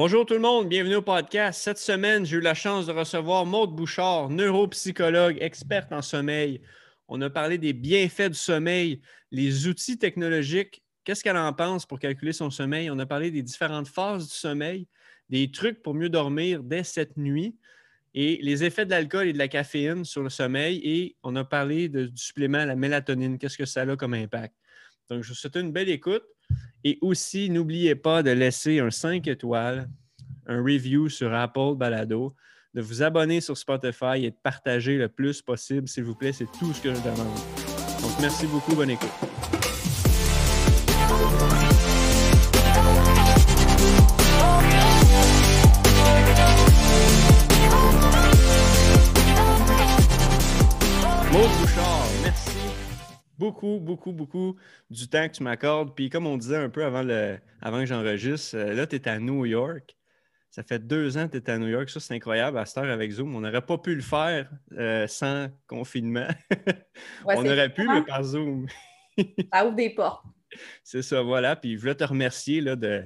Bonjour tout le monde, bienvenue au podcast. Cette semaine, j'ai eu la chance de recevoir Maude Bouchard, neuropsychologue, experte en sommeil. On a parlé des bienfaits du sommeil, les outils technologiques, qu'est-ce qu'elle en pense pour calculer son sommeil? On a parlé des différentes phases du sommeil, des trucs pour mieux dormir dès cette nuit et les effets de l'alcool et de la caféine sur le sommeil. Et on a parlé du supplément, la mélatonine, qu'est-ce que ça a comme impact? Donc, je vous souhaite une belle écoute. Et aussi, n'oubliez pas de laisser un 5 étoiles, un review sur Apple Balado, de vous abonner sur Spotify et de partager le plus possible, s'il vous plaît. C'est tout ce que je demande. Donc, merci beaucoup. Bonne écoute. Beaucoup, beaucoup, beaucoup du temps que tu m'accordes. Puis comme on disait un peu avant, le, avant que j'enregistre, euh, là, tu es à New York. Ça fait deux ans que tu es à New York. Ça, c'est incroyable à cette heure avec Zoom. On n'aurait pas pu le faire euh, sans confinement. on aurait pu, mais par Zoom. ça ouvre des portes. C'est ça, voilà. Puis je voulais te remercier là, de,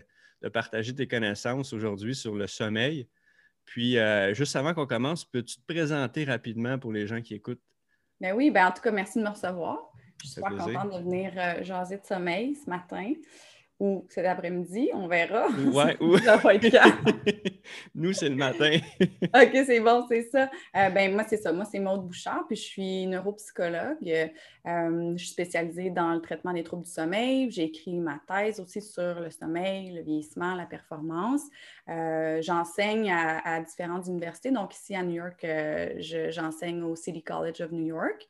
partager tes connaissances aujourd'hui sur le sommeil. Puis, euh, juste avant qu'on commence, peux-tu te présenter rapidement pour les gens qui écoutent? Ben oui, ben en tout cas, merci de me recevoir. Je suis super contente de venir euh, jaser de sommeil ce matin ou cet après-midi, on verra. Ouais, ou... Nous, c'est le matin. OK, c'est bon, c'est ça. Euh, ben, moi, c'est ça. Moi, c'est Maude Bouchard, puis je suis neuropsychologue. Euh, je suis spécialisée dans le traitement des troubles du sommeil. J'ai écrit ma thèse aussi sur le sommeil, le vieillissement, la performance. Euh, j'enseigne à, différentes universités. Donc, ici à New York, j'enseigne au City College of New York.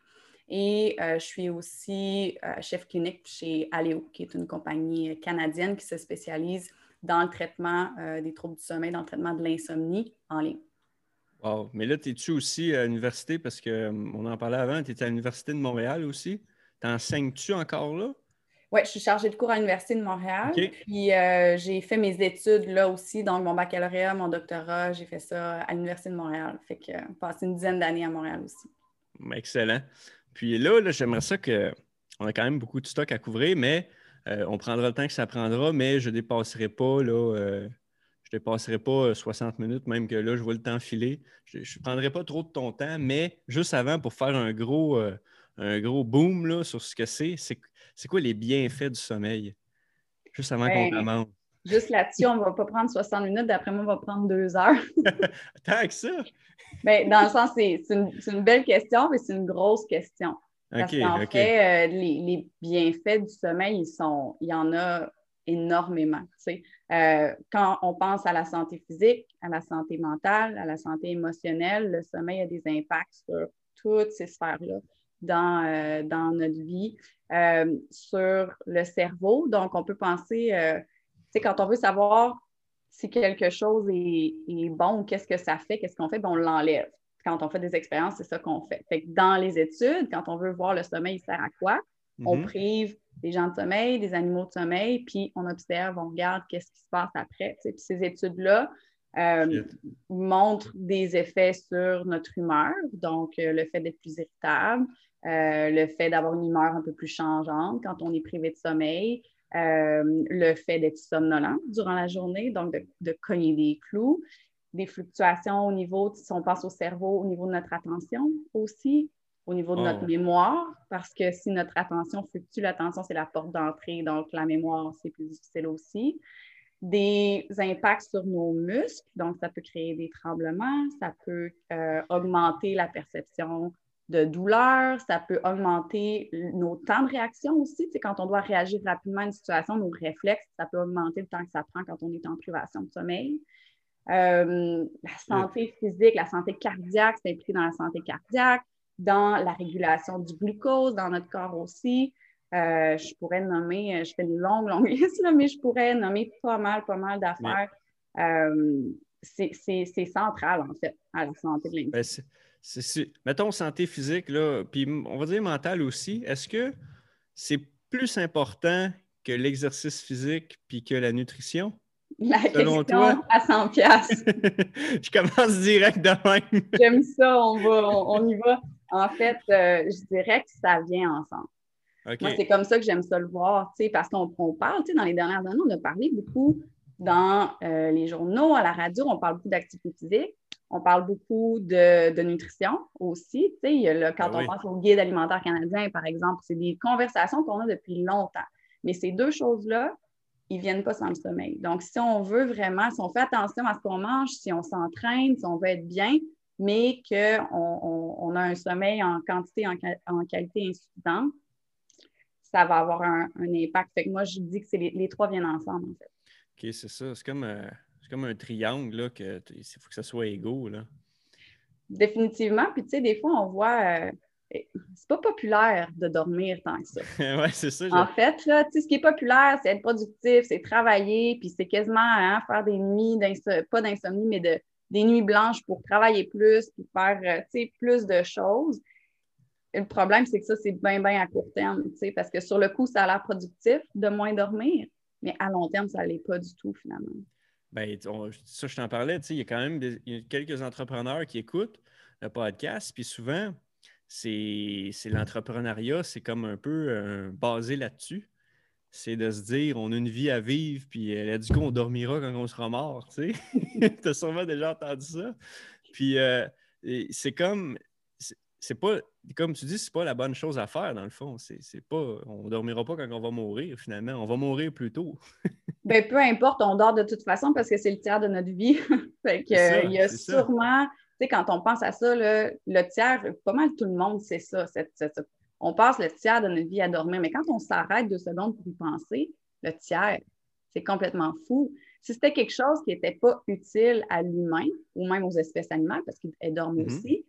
Et euh, je suis aussi euh, chef clinique chez Aléo, qui est une compagnie canadienne qui se spécialise dans le traitement euh, des troubles du sommeil, dans le traitement de l'insomnie en ligne. Wow. Mais là, es-tu aussi à l'université, parce qu'on en parlait avant, tu étais à l'Université de Montréal aussi. T'enseignes-tu encore là? Oui, je suis chargée de cours à l'Université de Montréal. Puis j'ai fait mes études là aussi, donc mon baccalauréat, mon doctorat, j'ai fait ça à l'Université de Montréal. Fait que j'ai passé une dizaine d'années à Montréal aussi. Excellent. Puis là, j'aimerais ça que. On a quand même beaucoup de stock à couvrir, mais euh, on prendra le temps que ça prendra, mais je ne dépasserai pas, là, euh, je dépasserai pas 60 euh, minutes, même que là, je vois le temps filer. Je ne prendrai pas trop de ton temps, mais juste avant, pour faire un gros, un gros boom là, sur ce que c'est, c'est quoi les bienfaits du sommeil? Juste avant qu'on ben, commence. Juste là-dessus, on ne va pas prendre 60 minutes. D'après moi, on va prendre deux heures. Tant que ça? Bien, dans le sens, c'est une, belle question, mais c'est une grosse question. Parce qu'en fait, euh, les, bienfaits du sommeil, ils sont, il y en a énormément. Euh, quand on pense à la santé physique, à la santé mentale, à la santé émotionnelle, le sommeil a des impacts sur toutes ces sphères-là dans, euh, dans notre vie, sur le cerveau. Donc, on peut penser quand on veut savoir si quelque chose est, bon qu'est-ce que ça fait, qu'est-ce qu'on fait, ben, on l'enlève. Quand on fait des expériences, c'est ça qu'on fait. fait dans les études, quand on veut voir le sommeil, il sert à quoi? On mhm. prive des gens de sommeil, des animaux de sommeil, puis on observe, on regarde qu'est-ce qui se passe après. Puis ces études-là euh, montrent des effets sur notre humeur, donc euh, le fait d'être plus irritable, euh, le fait d'avoir une humeur un peu plus changeante quand on est privé de sommeil, euh, le fait d'être somnolent durant la journée, donc de, cogner des clous, des fluctuations au niveau, si on passe au cerveau, au niveau de notre attention aussi, au niveau de notre oh. mémoire, parce que si notre attention fluctue, l'attention, c'est la porte d'entrée, donc la mémoire, c'est plus difficile aussi. Des impacts sur nos muscles, donc ça peut créer des tremblements, ça peut euh, augmenter la perception de douleur, ça peut augmenter nos temps de réaction aussi. C'est quand on doit réagir rapidement à une situation, nos réflexes, ça peut augmenter le temps que ça prend quand on est en privation de sommeil. Euh, la santé physique, la santé cardiaque, c'est impliqué dans la santé cardiaque, dans la régulation du glucose dans notre corps aussi. Euh, je pourrais nommer, euh, je fais une longue, longue liste, mais je pourrais nommer pas mal, pas mal d'affaires. c'est central, en fait, à la santé de l'individu. Mettons santé physique, là, puis on va dire mentale aussi, est-ce que c'est plus important que l'exercice physique puis que la nutrition? La question toi? à 100 pièces. Je commence direct de même. J'aime ça, on, va, on, y va. En fait, euh, je dirais que ça vient ensemble. Moi, c'est comme ça que j'aime ça le voir, parce qu'on parle, dans les dernières années, on a parlé beaucoup dans euh, les journaux, à la radio, on parle beaucoup d'activité physique. On parle beaucoup de, nutrition aussi. Quand ah on pense au guide alimentaire canadien, par exemple, c'est des conversations qu'on a depuis longtemps. Mais ces deux choses-là, ils ne viennent pas sans le sommeil. Donc, si on veut vraiment, si on fait attention à ce qu'on mange, si on s'entraîne, si on veut être bien, mais qu'on on, a un sommeil en quantité, en, en, qualité insuffisante, ça va avoir un, impact. Fait que moi, je dis que les, les, trois viennent ensemble, en fait. OK, c'est ça. C'est comme, euh, comme un triangle, là, que il faut que ça soit égaux, là. Définitivement. Puis, tu sais, des fois, on voit... Euh, c'est pas populaire de dormir tant que ça. oui, c'est ça. En fait, là, ce qui est populaire, c'est être productif, c'est travailler, puis c'est quasiment hein, faire des nuits, pas d'insomnie, mais de, des nuits blanches pour travailler plus, puis faire euh, plus de choses. le problème, c'est que ça, c'est bien, bien à court terme, parce que sur le coup, ça a l'air productif de moins dormir, mais à long terme, ça ne l'est pas du tout, finalement. Bien, ça, je t'en parlais, il y a quand même quelques entrepreneurs qui écoutent le podcast, puis souvent, c'est l'entrepreneuriat, c'est comme un peu euh, basé là-dessus. C'est de se dire, on a une vie à vivre, puis euh, du coup, on dormira quand on sera mort, tu sais. as sûrement déjà entendu ça. Puis euh, c'est comme, c'est pas, comme tu dis, c'est pas la bonne chose à faire, dans le fond. C'est pas, on dormira pas quand on va mourir, finalement. On va mourir plus tôt. ben, peu importe, on dort de toute façon parce que c'est le tiers de notre vie. fait que, il y a sûrement quand on pense à ça, le tiers, pas mal tout le monde sait ça. on passe le tiers de notre vie à dormir, mais quand on s'arrête deux secondes pour y penser, le tiers, c'est complètement fou. Si c'était quelque chose qui n'était pas utile à l'humain ou même aux espèces animales, parce qu'elles dorment mm-hmm. aussi,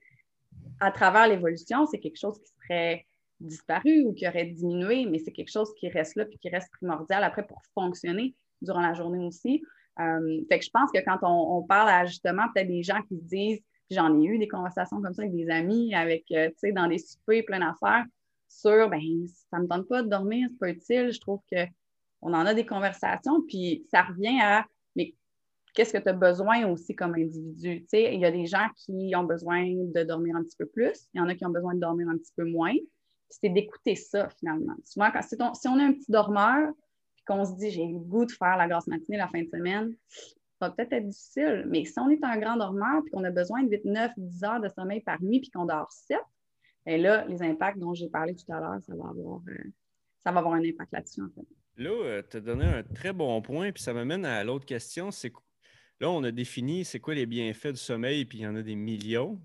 à travers l'évolution, c'est quelque chose qui serait disparu ou qui aurait diminué, mais c'est quelque chose qui reste là puis qui reste primordial après pour fonctionner durant la journée aussi. Euh, fait que je pense que quand on, on parle à justement peut-être des gens qui se disent j'en ai eu des conversations comme ça avec des amis, avec, euh, tu sais, dans des soupers, plein d'affaires, sur, ben, ça me tente pas de dormir, c'est pas utile. Je trouve qu'on en a des conversations, puis ça revient à, qu'est-ce que tu as besoin aussi comme individu? Il y a des gens qui ont besoin de dormir un petit peu plus, il y en a qui ont besoin de dormir un petit peu moins. C'est d'écouter ça, finalement. Souvent, si, on, si a un petit dormeur, puis qu'on se dit, j'ai le goût de faire la grasse matinée la fin de semaine, va peut-être être difficile, mais si on est un grand dormeur et qu'on a besoin de 8, 9, 10 heures de sommeil par nuit puis qu'on dort 7, bien là, les impacts dont j'ai parlé tout à l'heure, ça va avoir, euh, ça va avoir un impact là-dessus, en fait. Là, euh, tu as donné un très bon point, puis ça m'amène à l'autre question. C'est là, on a défini c'est quoi les bienfaits du sommeil, puis il y en a des millions.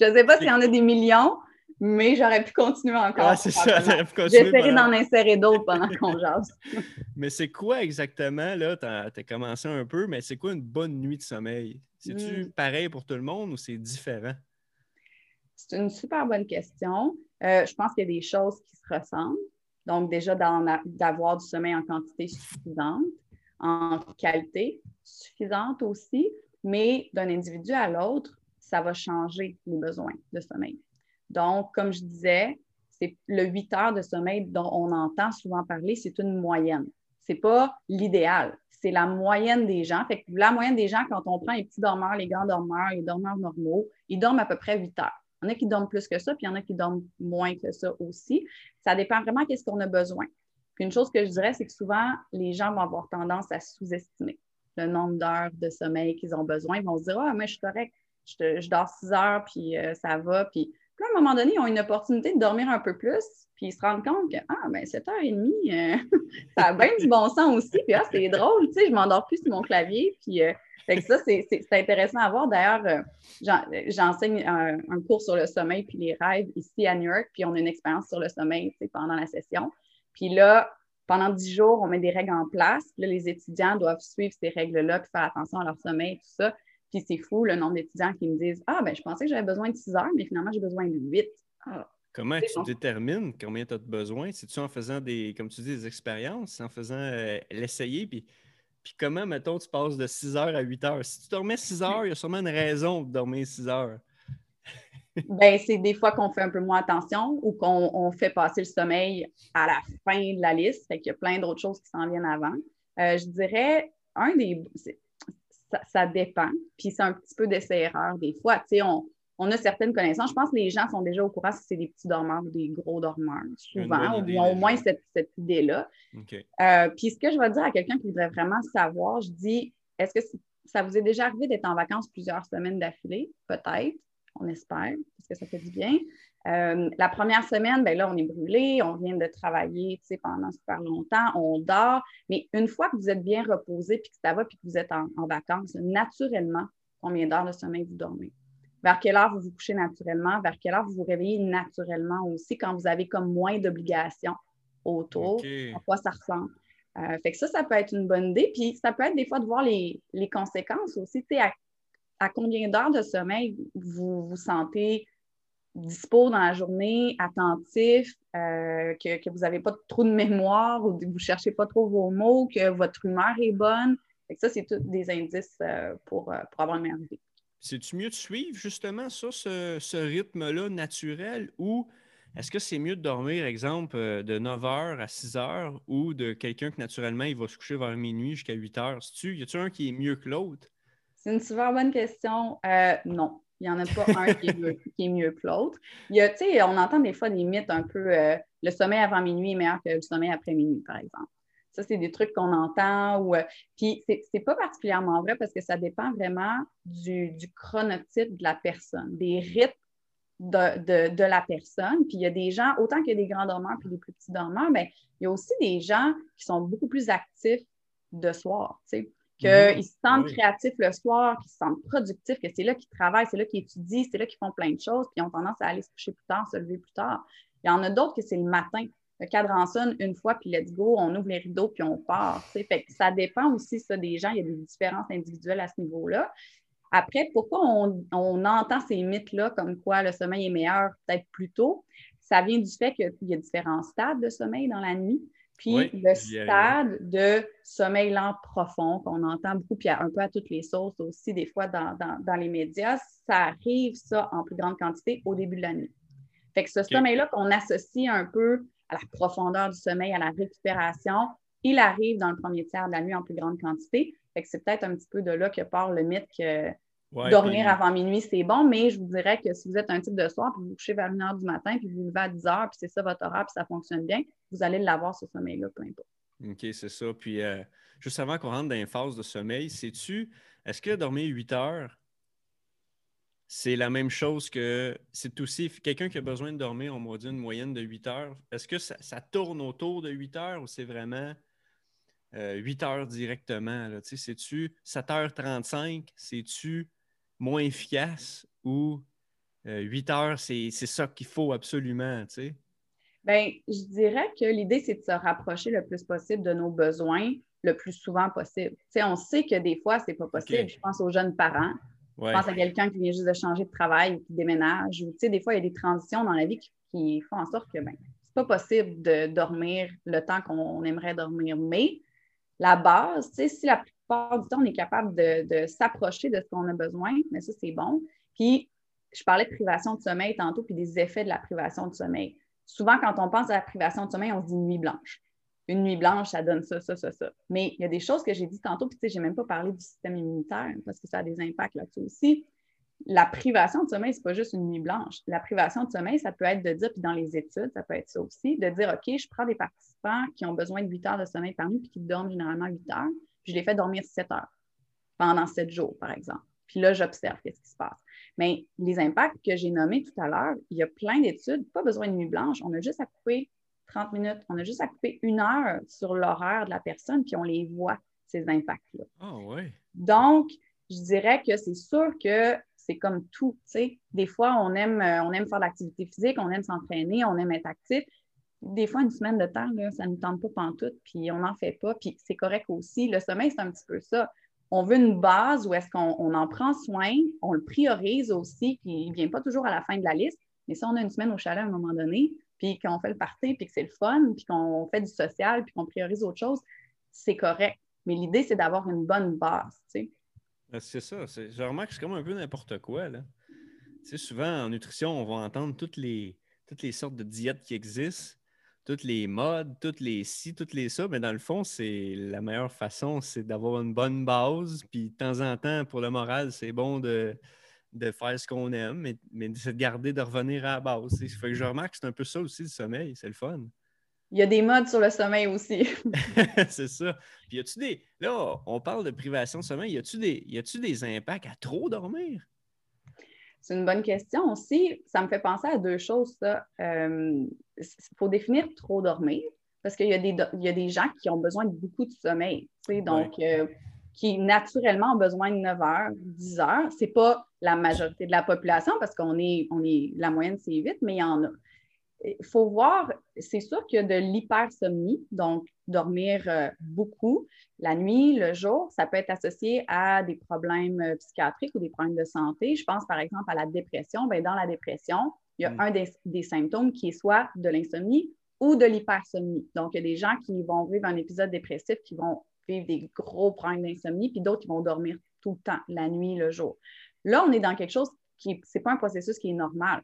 Je ne sais pas s'il y en a des millions, mais j'aurais pu continuer encore. Ah, c'est ça, J'essaierai d'en insérer d'autres pendant qu'on jase. mais c'est quoi exactement, là, tu as, commencé un peu, mais c'est quoi une bonne nuit de sommeil? C'est-tu hmm. pareil pour tout le monde ou c'est différent? C'est une super bonne question. Euh, je pense qu'il y a des choses qui se ressemblent. Donc, déjà, d'avoir du sommeil en quantité suffisante, en qualité suffisante aussi, mais d'un individu à l'autre, ça va changer les besoins de sommeil. Donc, comme je disais, c'est le 8 heures de sommeil dont on entend souvent parler, c'est une moyenne. Ce n'est pas l'idéal, c'est la moyenne des gens. La moyenne des gens, quand on prend les petits dormeurs, les grands dormeurs, les dormeurs normaux, ils dorment à peu près 8 heures. Il y en a qui dorment plus que ça, puis il y en a qui dorment moins que ça aussi. Ça dépend vraiment de ce qu'on a besoin. Puis une chose que je dirais, c'est que souvent, les gens vont avoir tendance à sous-estimer le nombre d'heures de sommeil qu'ils ont besoin. Ils vont se dire Ah, mais je suis correct, je, dors 6 heures, puis euh, ça va. Puis à un moment donné, ils ont une opportunité de dormir un peu plus, puis ils se rendent compte que, ah, ben 7h30, euh, ça a bien du bon sens aussi. Puis, ah, c'est drôle, tu sais, je m'endors plus sur mon clavier. Puis, euh, ça, c'est intéressant à voir. D'ailleurs, j'enseigne un, cours sur le sommeil puis les rêves ici à New York, puis on a une expérience sur le sommeil pendant la session. Puis là, pendant dix jours, on met des règles en place. Là, les étudiants doivent suivre ces règles-là, puis faire attention à leur sommeil, tout ça. Puis c'est fou le nombre d'étudiants qui me disent Ah, ben je pensais que j'avais besoin de 6 heures, mais finalement, j'ai besoin de 8. Ah, Comment tu détermines combien tu as besoin? C'est-tu en faisant des, comme tu dis, des expériences, en faisant euh, l'essayer? Puis, puis comment, mettons, tu passes de 6 heures à 8 heures? Si tu dormais 6 heures, il y a sûrement une raison de dormir 6 heures. Ben, c'est des fois qu'on fait un peu moins attention ou qu'on fait passer le sommeil à la fin de la liste. Fait qu'il y a plein d'autres choses qui s'en viennent avant. Euh, je dirais, un des ça, dépend. Puis c'est un petit peu d'essai-erreur des fois. Tu sais, on, on a certaines connaissances. Je pense que les gens sont déjà au courant si c'est des petits dormeurs ou des gros dormeurs, souvent, ou ont au moins cette, idée-là. Euh, puis ce que je vais dire à quelqu'un qui voudrait vraiment savoir, je dis, est-ce que ça vous est déjà arrivé d'être en vacances plusieurs semaines d'affilée? Peut-être, on espère, parce que ça fait du bien. Euh, la première semaine, ben là, on est brûlé, on vient de travailler pendant super longtemps, on dort. Mais une fois que vous êtes bien reposé, puis que ça va, puis que vous êtes en, en vacances, naturellement, combien d'heures de sommeil vous dormez? vers quelle heure vous vous couchez naturellement, vers quelle heure vous vous réveillez naturellement aussi quand vous avez comme moins d'obligations autour, à quoi ça ressemble? Euh, fait que ça, ça peut être une bonne idée. Puis ça peut être des fois de voir les, conséquences aussi. Tu sais, à, combien d'heures de sommeil vous vous sentez dispo dans la journée, attentif, euh, que, vous n'avez pas trop de mémoire ou que vous ne cherchez pas trop vos mots, que votre humeur est bonne? Que ça, c'est tous des indices euh, pour, pour avoir une meilleure idée. C'est-tu mieux de suivre justement ça, ce, rythme-là naturel ou est-ce que c'est mieux de dormir, exemple, euh, de 9 h à 6 h ou de quelqu'un que naturellement il va se coucher vers minuit jusqu'à 8 h? Y a-t-il un qui est mieux que l'autre? C'est une super bonne question. Euh, non, il n'y en a pas un qui est mieux, que l'autre. On entend des fois des mythes un peu euh, le sommeil avant minuit est meilleur que le sommeil après minuit, par exemple. Ça, c'est des trucs qu'on entend. Ou, euh, puis, c'est n'est pas particulièrement vrai parce que ça dépend vraiment du, chronotype de la personne, des rythmes de, la personne. Puis, il y a des gens, autant qu'il y a des grands dormeurs puis des plus petits dormeurs, mais il y a aussi des gens qui sont beaucoup plus actifs de soir. Qu'ils se sentent créatifs le soir, qu'ils se sentent productifs, que c'est là qu'ils travaillent, c'est là qu'ils étudient, c'est là qu'ils font plein de choses, puis ils ont tendance à aller se coucher plus tard, se lever plus tard. Il y en a d'autres que c'est le matin le cadran sonne une fois, puis let's go, on ouvre les rideaux, puis on part. Fait ça dépend aussi ça, des gens. Il y a des différences individuelles à ce niveau-là. Après, pourquoi on, entend ces mythes-là comme quoi le sommeil est meilleur peut-être plus tôt? Ça vient du fait qu'il y a différents stades de sommeil dans la nuit. Puis le stade de sommeil lent profond qu'on entend beaucoup, puis un peu à toutes les sources aussi, des fois dans, les médias, ça arrive, ça, en plus grande quantité au début de la nuit. Fait que ce sommeil-là qu'on associe un peu à la profondeur du sommeil, à la récupération. Il arrive dans le premier tiers de la nuit en plus grande quantité. c'est peut-être un petit peu de là que part le mythe que dormir avant minuit, c'est bon, mais je vous dirais que si vous êtes un type de soir, puis vous vous couchez vers 1 h du matin, puis vous vous levez à 10 h, puis c'est ça votre horaire, puis ça fonctionne bien, vous allez l'avoir, ce sommeil-là, peu importe. OK, c'est ça. Puis, euh, juste avant qu'on rentre dans une phase de sommeil, sais-tu, est-ce que dormir 8 heures, c'est la même chose que c'est aussi quelqu'un qui a besoin de dormir, on m'a dit une moyenne de 8 heures. Est-ce que ça, tourne autour de 8 heures ou c'est vraiment 8 euh, heures directement? C'est-tu 7h35? C'est-tu moins efficace ou 8 euh, heures, c'est ça qu'il faut absolument? Bien, je dirais que l'idée, c'est de se rapprocher le plus possible de nos besoins le plus souvent possible. on sait que des fois, ce n'est pas possible. Je pense aux jeunes parents je pense à quelqu'un qui vient juste de changer de travail ou qui déménage. Ou, des fois, il y a des transitions dans la vie qui, font en sorte que ben, c'est pas possible de dormir le temps qu'on aimerait dormir. Mais la base, si la plupart du temps, on est capable de, s'approcher de ce qu'on a besoin, mais ça, c'est bon. Puis, je parlais de privation de sommeil tantôt, puis des effets de la privation de sommeil. Souvent, quand on pense à la privation de sommeil, on se dit nuit blanche une nuit blanche, ça donne ça, ça, ça, ça. Mais il y a des choses que j'ai dit tantôt, puis tu sais, j'ai même pas parlé du système immunitaire parce que ça a des impacts là-dessus aussi. La privation de sommeil, c'est pas juste une nuit blanche. La privation de sommeil, ça peut être de dire, puis dans les études, ça peut être ça aussi, de dire, OK, je prends des participants qui ont besoin de 8 heures de sommeil par nuit, puis qui dorment généralement 8 heures, puis je les fais dormir 7 heures pendant 7 jours, par exemple. Puis là, j'observe qu'est-ce qui se passe. Mais les impacts que j'ai nommés tout à l'heure, il y a plein d'études, pas besoin de nuit blanche, on a juste à couper 30 minutes. On a juste à couper une heure sur l'horaire de la personne, puis on les voit, ces impacts-là. Ah oui. Donc, je dirais que c'est sûr que c'est comme tout. sais. Des fois, on aime, euh, on aime faire de l'activité physique, on aime s'entraîner, on aime être actif. Des fois, une semaine de temps, là, ça ne nous tente pas pantoute, puis on n'en fait pas, puis c'est correct aussi. Le sommeil, c'est un petit peu ça. On veut une base où est-ce qu'on en prend soin, on le priorise aussi, puis il ne vient pas toujours à la fin de la liste. Mais si on a une semaine au chalet à un moment donné, puis qu'on fait le party, puis que c'est le fun, puis qu'on fait du social, puis qu'on priorise autre chose, c'est correct. Mais l'idée, c'est d'avoir une bonne base, tu sais. Ben, c'est ça. Je remarque que c'est comme un peu n'importe quoi, là. Souvent, en nutrition, on va entendre toutes les, toutes les sortes de diètes qui existent, toutes les modes, toutes les ci, toutes les ça, mais dans le fond, c'est la meilleure façon, c'est d'avoir une bonne base, puis de temps en temps, pour le moral, c'est bon de de faire ce qu'on aime, mais, mais c'est de garder, de revenir à la base. Il faut que je remarque que c'est un peu ça aussi, le sommeil. C'est le fun. Il y a des modes sur le sommeil aussi. c'est ça. Puis y a-tu des. Là, on parle de privation de sommeil. Y a-tu des, y a-tu des impacts à trop dormir? C'est une bonne question aussi. Ça me fait penser à deux choses, ça. Il faut définir trop dormir parce qu'il y, a des, y a des gens qui ont besoin de beaucoup de sommeil. Donc, euh, qui naturellement ont besoin de 9 heures, 10 heures. Ce n'est pas la majorité de la population parce qu'on est, on est, la moyenne, c'est 8, mais il y en a il faut voir, c'est sûr qu'il y a de l'hypersomnie, donc dormir euh, beaucoup la nuit, le jour, ça peut être associé à des problèmes euh, psychiatriques ou des problèmes de santé. Je pense par exemple à la dépression. Bien, dans la dépression, il y a un des, symptômes qui est soit de l'insomnie ou de l'hypersomnie. Donc, il y a des gens qui vont vivre un épisode dépressif, qui vont vivre des gros problèmes d'insomnie, puis d'autres qui vont dormir tout le temps, la nuit, le jour. Là, on est dans quelque chose qui, ce n'est pas un processus qui est normal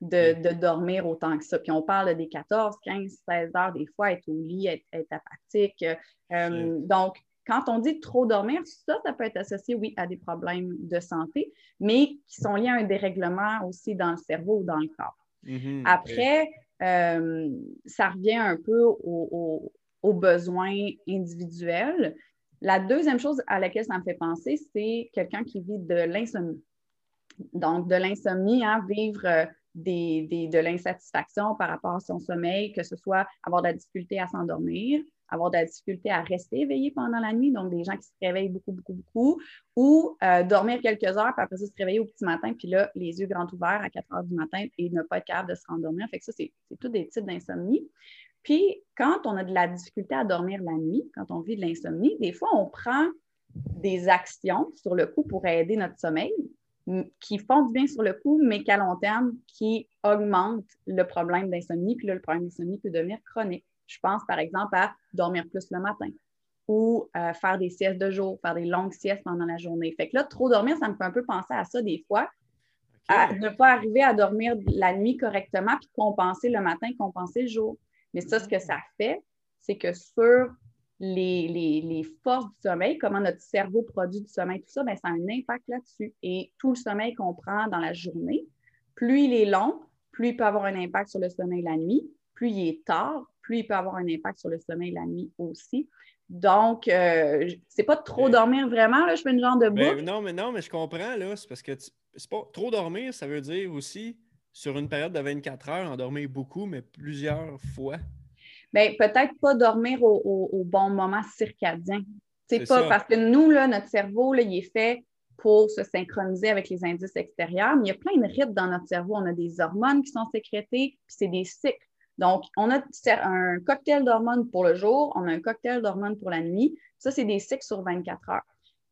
de, dormir autant que ça. Puis on parle des 14, 15, 16 heures des fois, être au lit, être, apathique. Euh, donc, quand on dit trop dormir, ça, ça peut être associé, oui, à des problèmes de santé, mais qui sont liés à un dérèglement aussi dans le cerveau ou dans le corps. Mm-hmm, Après, euh, ça revient un peu aux besoins individuels. La deuxième chose à laquelle ça me fait penser, c'est quelqu'un qui vit de l'insomnie. Donc, de l'insomnie, hein, vivre euh, de l'insatisfaction par rapport à son sommeil, que ce soit avoir de la difficulté à s'endormir, avoir de la difficulté à rester éveillé pendant la nuit, donc des gens qui se réveillent beaucoup, beaucoup, beaucoup, ou euh, dormir quelques heures, puis après ça, se réveiller au petit matin, puis là, les yeux grands ouverts à 4 heures du matin et ne pas être capable de se rendormir. Fait que ça, c'est tous des types d'insomnie. Puis, quand on a de la difficulté à dormir la nuit, quand on vit de l'insomnie, des fois, on prend des actions sur le coup pour aider notre sommeil, qui font du bien sur le coup, mais qu'à long terme, qui augmentent le problème d'insomnie. Puis là, le problème d'insomnie peut devenir chronique. Je pense par exemple à dormir plus le matin ou euh, faire des siestes de jour, faire des longues siestes pendant la journée. Fait que là, trop dormir, ça me fait un peu penser à ça des fois. À ne pas arriver à dormir la nuit correctement puis compenser le matin, compenser le jour. Mais ça, ce que ça fait, c'est que sur les, forces du sommeil, comment notre cerveau produit du sommeil, tout ça, ben, ça a un impact là-dessus. Et tout le sommeil qu'on prend dans la journée, plus il est long, plus il peut avoir un impact sur le sommeil la nuit. Plus il est tard, plus il peut avoir un impact sur le sommeil la nuit aussi. Donc, euh, c'est pas trop dormir vraiment, là, je fais une genre de ben, boucle. non, mais non, mais je comprends, là, c'est parce que c'est pas trop dormir, ça veut dire aussi, sur une période de 24 heures, en dormir beaucoup, mais plusieurs fois. Bien, peut-être pas dormir au, bon moment circadien. C'est pas parce que nous, là, notre cerveau, là, il est fait pour se synchroniser avec les indices extérieurs, mais il y a plein de rythmes dans notre cerveau. On a des hormones qui sont sécrétées, puis c'est des cycles. Donc, on a un cocktail d'hormones pour le jour, on a un cocktail d'hormones pour la nuit. Ça, c'est des cycles sur 24 heures.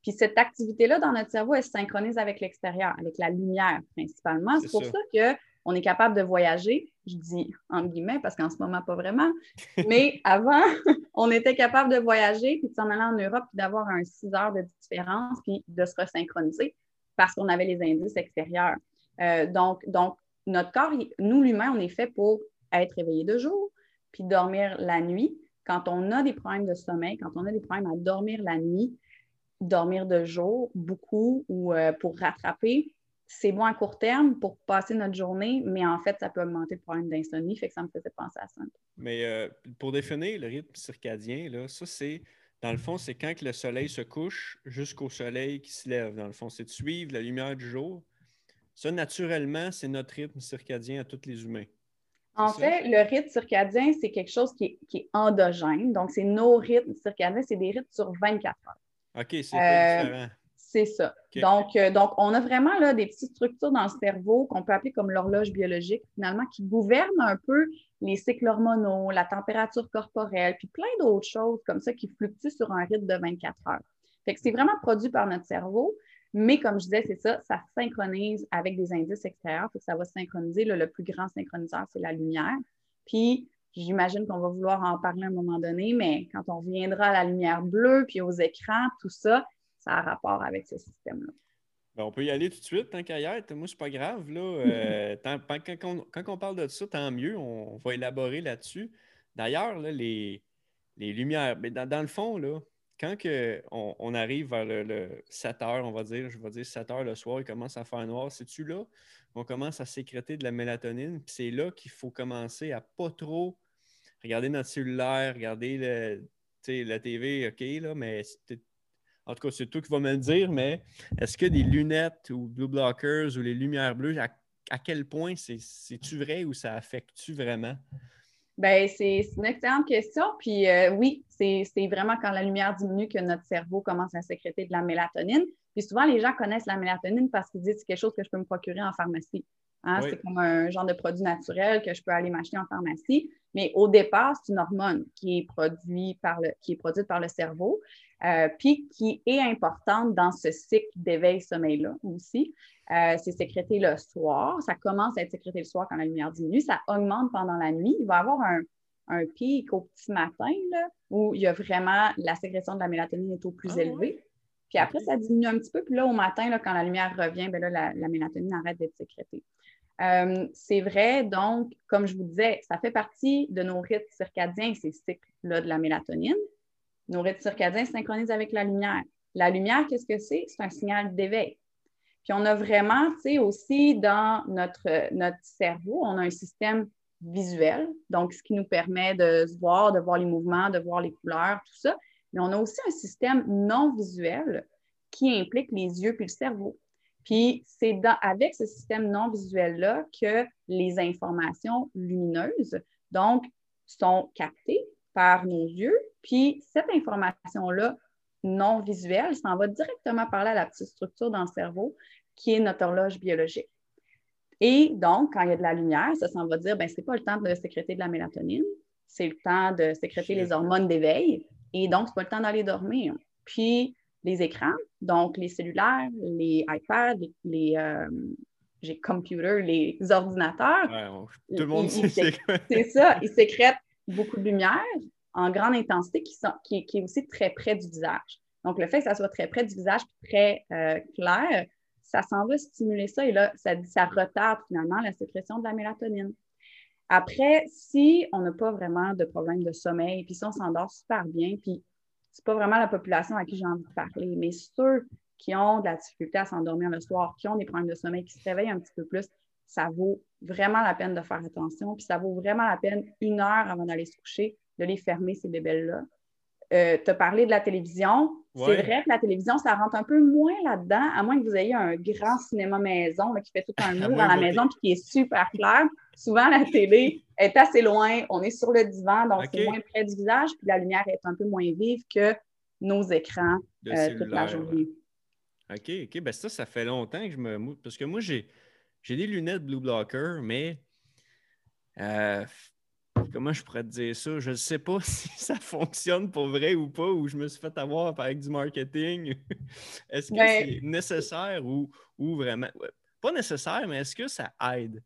Puis cette activité-là dans notre cerveau, elle se synchronise avec l'extérieur, avec la lumière principalement. C'est pour ça, que on est capable de voyager. Je dis en guillemets parce qu'en ce moment, pas vraiment. Mais avant, on était capable de voyager puis de s'en aller en Europe puis d'avoir un 6 heures de différence puis de se resynchroniser parce qu'on avait les indices extérieurs. Euh, donc, donc, notre corps, nous, l'humain, on est fait pour être éveillé de jour puis dormir la nuit. Quand on a des problèmes de sommeil, quand on a des problèmes à dormir la nuit, dormir de jour beaucoup ou euh, pour rattraper, c'est bon à court terme pour passer notre journée, mais en fait, ça peut augmenter le problème d'insomnie, fait que ça me faisait penser à ça. Mais euh, pour définir le rythme circadien, là, ça, c'est, dans le fond, c'est quand le soleil se couche jusqu'au soleil qui se lève. Dans le fond, c'est de suivre la lumière du jour. Ça, naturellement, c'est notre rythme circadien à tous les humains. En fait, le rythme circadien, c'est quelque chose qui est, endogène. Donc, c'est nos rythmes circadiens, c'est des rythmes sur 24 heures. OK, c'est euh, différent. C'est ça. Donc, euh, donc, on a vraiment là, des petites structures dans le cerveau qu'on peut appeler comme l'horloge biologique, finalement, qui gouvernent un peu les cycles hormonaux, la température corporelle, puis plein d'autres choses comme ça qui fluctuent sur un rythme de 24 heures. Fait que c'est vraiment produit par notre cerveau, mais comme je disais, c'est ça, ça synchronise avec des indices extérieurs, que ça va synchroniser. le plus grand synchroniseur, c'est la lumière. Puis, j'imagine qu'on va vouloir en parler à un moment donné, mais quand on reviendra à la lumière bleue, puis aux écrans, tout ça, ça a rapport avec ce système-là. Ben, on peut y aller tout de suite, tant qu'à y être. Moi, c'est pas grave. Là. Euh, quand, on, parle de ça, tant mieux. On, va élaborer là-dessus. D'ailleurs, les, les lumières, mais ben, dans, le fond, là, quand que on, arrive vers le, 7 heures, on va dire, je vais dire 7 heures le soir, il commence à faire noir, c'est-tu là? On commence à sécréter de la mélatonine, puis c'est là qu'il faut commencer à pas trop regarder notre cellulaire, regarder le, la TV, OK, là, mais en tout cas, c'est toi qui vas me le dire, mais est-ce que des lunettes ou blue blockers ou les lumières bleues, à, quel point c'est-tu vrai ou ça affecte-tu vraiment? Bien, c'est une excellente question. Puis euh, oui, c'est vraiment quand la lumière diminue que notre cerveau commence à sécréter de la mélatonine. Puis souvent, les gens connaissent la mélatonine parce qu'ils disent que c'est quelque chose que je peux me procurer en pharmacie. Hein? C'est comme un genre de produit naturel que je peux aller m'acheter en pharmacie. Mais au départ, c'est une hormone qui est, par le, qui est produite par le cerveau, euh, puis qui est importante dans ce cycle d'éveil-sommeil-là aussi. Euh, c'est sécrété le soir. Ça commence à être sécrété le soir quand la lumière diminue. Ça augmente pendant la nuit. Il va y avoir un, un pic au petit matin là, où il y a vraiment la sécrétion de la mélatonine est au plus ah élevée. Puis après, ça diminue un petit peu. Puis là, au matin, là, quand la lumière revient, bien là, la, mélatonine arrête d'être sécrétée. Euh, c'est vrai, donc, comme je vous disais, ça fait partie de nos rythmes circadiens, ces cycles-là de la mélatonine. Nos rythmes circadiens synchronisent avec la lumière. La lumière, qu'est-ce que c'est? C'est un signal d'éveil. Puis on a vraiment, tu sais, aussi dans notre, notre cerveau, on a un système visuel, donc ce qui nous permet de se voir, de voir les mouvements, de voir les couleurs, tout ça. Mais on a aussi un système non visuel qui implique les yeux puis le cerveau. Puis c'est avec ce système non visuel-là que les informations lumineuses, donc, sont captées par nos yeux. Puis cette information-là non visuelle s'en va directement parler à la petite structure dans le cerveau qui est notre horloge biologique. Et donc, quand il y a de la lumière, ça s'en va dire, ben, ce n'est pas le temps de sécréter de la mélatonine, c'est le temps de sécréter les hormones d'éveil. Et donc, ce n'est pas le temps d'aller dormir. Puis, les écrans, donc les cellulaires, les iPads, les, euh, j'ai computer, les ordinateurs. tout le monde sait. C'est ça, ils sécrètent beaucoup de lumière en grande intensité qui, sont, qui, est aussi très près du visage. Donc, le fait que ça soit très près du visage, très euh, clair, ça s'en va stimuler ça et là, ça, retarde finalement la sécrétion de la mélatonine. Après, si on n'a pas vraiment de problème de sommeil, puis si on s'endort super bien, puis c'est pas vraiment la population à qui j'ai envie de parler, mais ceux qui ont de la difficulté à s'endormir le soir, qui ont des problèmes de sommeil, qui se réveillent un petit peu plus, ça vaut vraiment la peine de faire attention, puis ça vaut vraiment la peine une heure avant d'aller se coucher, de les fermer, ces bébelles-là. Euh, tu as parlé de la télévision. C'est vrai que la télévision, ça rentre un peu moins là-dedans, à moins que vous ayez un grand cinéma maison qui fait tout un mur dans la maison et qui est super clair. Souvent, la télé est assez loin, on est sur le divan, donc c'est moins près du visage, puis la lumière est un peu moins vive que nos écrans euh, toute la journée. OK, OK. Ben ça, ça fait longtemps que je me. Parce que moi, j'ai des lunettes Blue Blocker, mais euh, comment je pourrais te dire ça? Je ne sais pas si ça fonctionne pour vrai ou pas, ou je me suis fait avoir avec du marketing. est-ce que ben c'est nécessaire ou, ou vraiment. Pas nécessaire, mais est-ce que ça aide?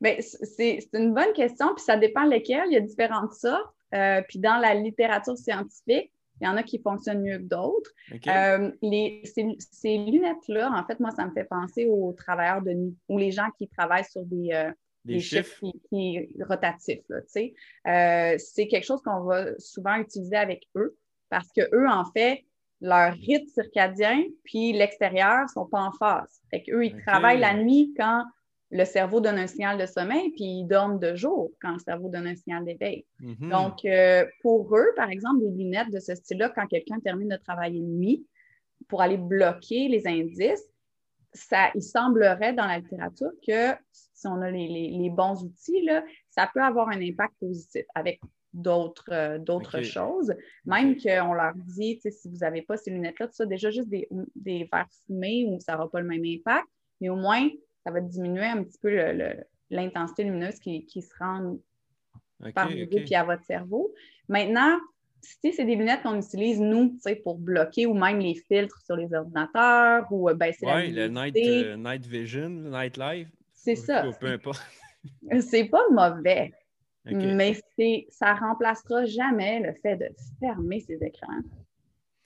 Bien, c'est une bonne question, puis ça dépend lesquelles. Il y a différentes sortes. Euh, puis dans la littérature scientifique, il y en a qui fonctionnent mieux que d'autres. Euh, ces, lunettes-là, en fait, moi, ça me fait penser aux travailleurs de nuit ou les gens qui travaillent sur des, euh, des, chiffres, qui, rotatifs. c'est quelque chose qu'on va souvent utiliser avec eux parce que eux, en fait, leur rythme circadien puis l'extérieur sont pas en phase. Fait qu'eux, ils travaillent la nuit quand le cerveau donne un signal de sommeil, puis ils dorment de jour quand le cerveau donne un signal d'éveil. Mhm. Donc, euh, pour eux, par exemple, des lunettes de ce style-là, quand quelqu'un termine de travailler nuit, pour aller bloquer les indices, ça, il semblerait dans la littérature que si on a les, bons outils, là, ça peut avoir un impact positif avec d'autres euh, choses. Même qu'on leur dit, si vous n'avez pas ces lunettes-là, déjà juste des, des verres fumés où ça n'aura pas le même impact, mais au moins, ça va diminuer un petit peu l'intensité lumineuse qui, se rend par vous et à votre cerveau. Maintenant, si c'est des lunettes qu'on utilise, nous, pour bloquer ou même les filtres sur les ordinateurs ou euh, baisser la Oui, le night, euh, night, Vision, Night Live. C'est ça. Peu importe. c'est pas mauvais. Mais ça ne remplacera jamais le fait de fermer ses écrans,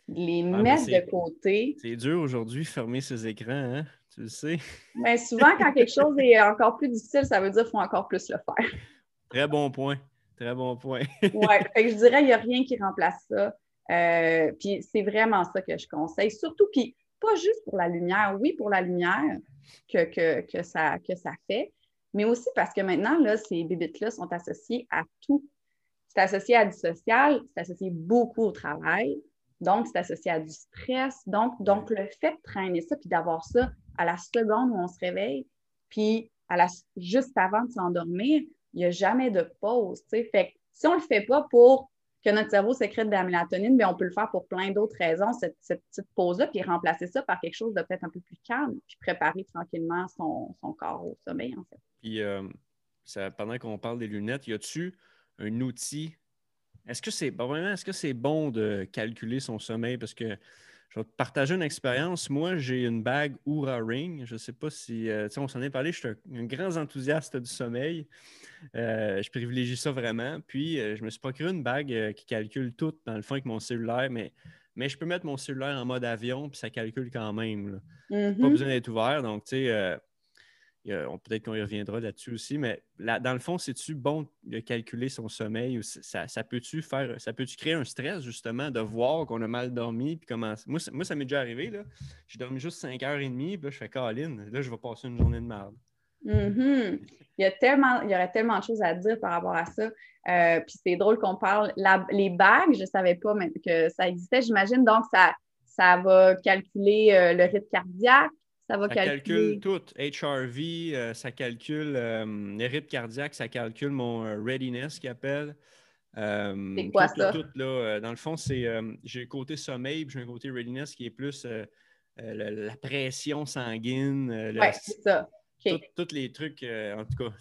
les mettre de côté. C'est dur aujourd'hui, fermer ses écrans, hein? Tu le sais. Mais souvent, quand quelque chose est encore plus difficile, ça veut dire qu'il faut encore plus le faire. Très bon point. Très bon point. oui, je dirais qu'il n'y a rien qui remplace ça. Euh, puis c'est vraiment ça que je conseille. Surtout, puis pas juste pour la lumière, oui, pour la lumière que, que, ça, que ça fait, mais aussi parce que maintenant, là, ces bébites-là sont associées à tout. C'est associé à du social, c'est associé beaucoup au travail, donc c'est associé à du stress. Donc, donc le fait de traîner ça, puis d'avoir ça à la seconde où on se réveille, puis à la, juste avant de s'endormir, il n'y a jamais de pause. Fait que si on ne le fait pas pour que notre cerveau sécrète de la mélatonine, bien, on peut le faire pour plein d'autres raisons, cette, petite pause-là, puis remplacer ça par quelque chose de peut-être un peu plus calme, puis préparer tranquillement son, corps au sommeil, en fait. Puis, euh, pendant qu'on parle des lunettes, y a-tu un outil? Est-ce que c'est que c'est bon de calculer son sommeil? Parce que je vais te partager une expérience. Moi, j'ai une bague Oura Ring. Je ne sais pas si, euh, sais, on s'en est parlé, je suis un, grand enthousiaste du sommeil. Euh, je privilégie ça vraiment. Puis, euh, je me suis procuré une bague qui calcule tout, dans le fond, avec mon cellulaire, mais, mais je peux mettre mon cellulaire en mode avion, puis ça calcule quand même. Pas mm-hmm. besoin d'être ouvert. Donc, tu sais, Peut-être qu'on y reviendra là-dessus aussi, mais dans le fond, c'est-tu bon de calculer son sommeil ça, peut-tu faire, ça peut-tu créer un stress justement de voir qu'on a mal dormi puis comment. Moi, moi ça m'est déjà arrivé, là. J'ai dormi juste 5h30, puis là, je fais Caroline, là, je vais passer une journée de merde. Mm-hmm. il, y a tellement, il y aurait tellement de choses à dire par rapport à ça. Euh, puis c'est drôle qu'on parle. les bagues, je ne savais pas que ça existait, j'imagine. Donc, ça, ça va calculer euh, le rythme cardiaque, ça va calculer. calcule tout. HRV, euh, ça calcule euh, les rythmes cardiaques, ça calcule mon euh, readiness qui appelle. c'est quoi ça? dans le fond, c'est j'ai un côté sommeil, puis j'ai un côté readiness qui est plus la, pression sanguine. oui, c'est ça. Tous les trucs, en tout cas.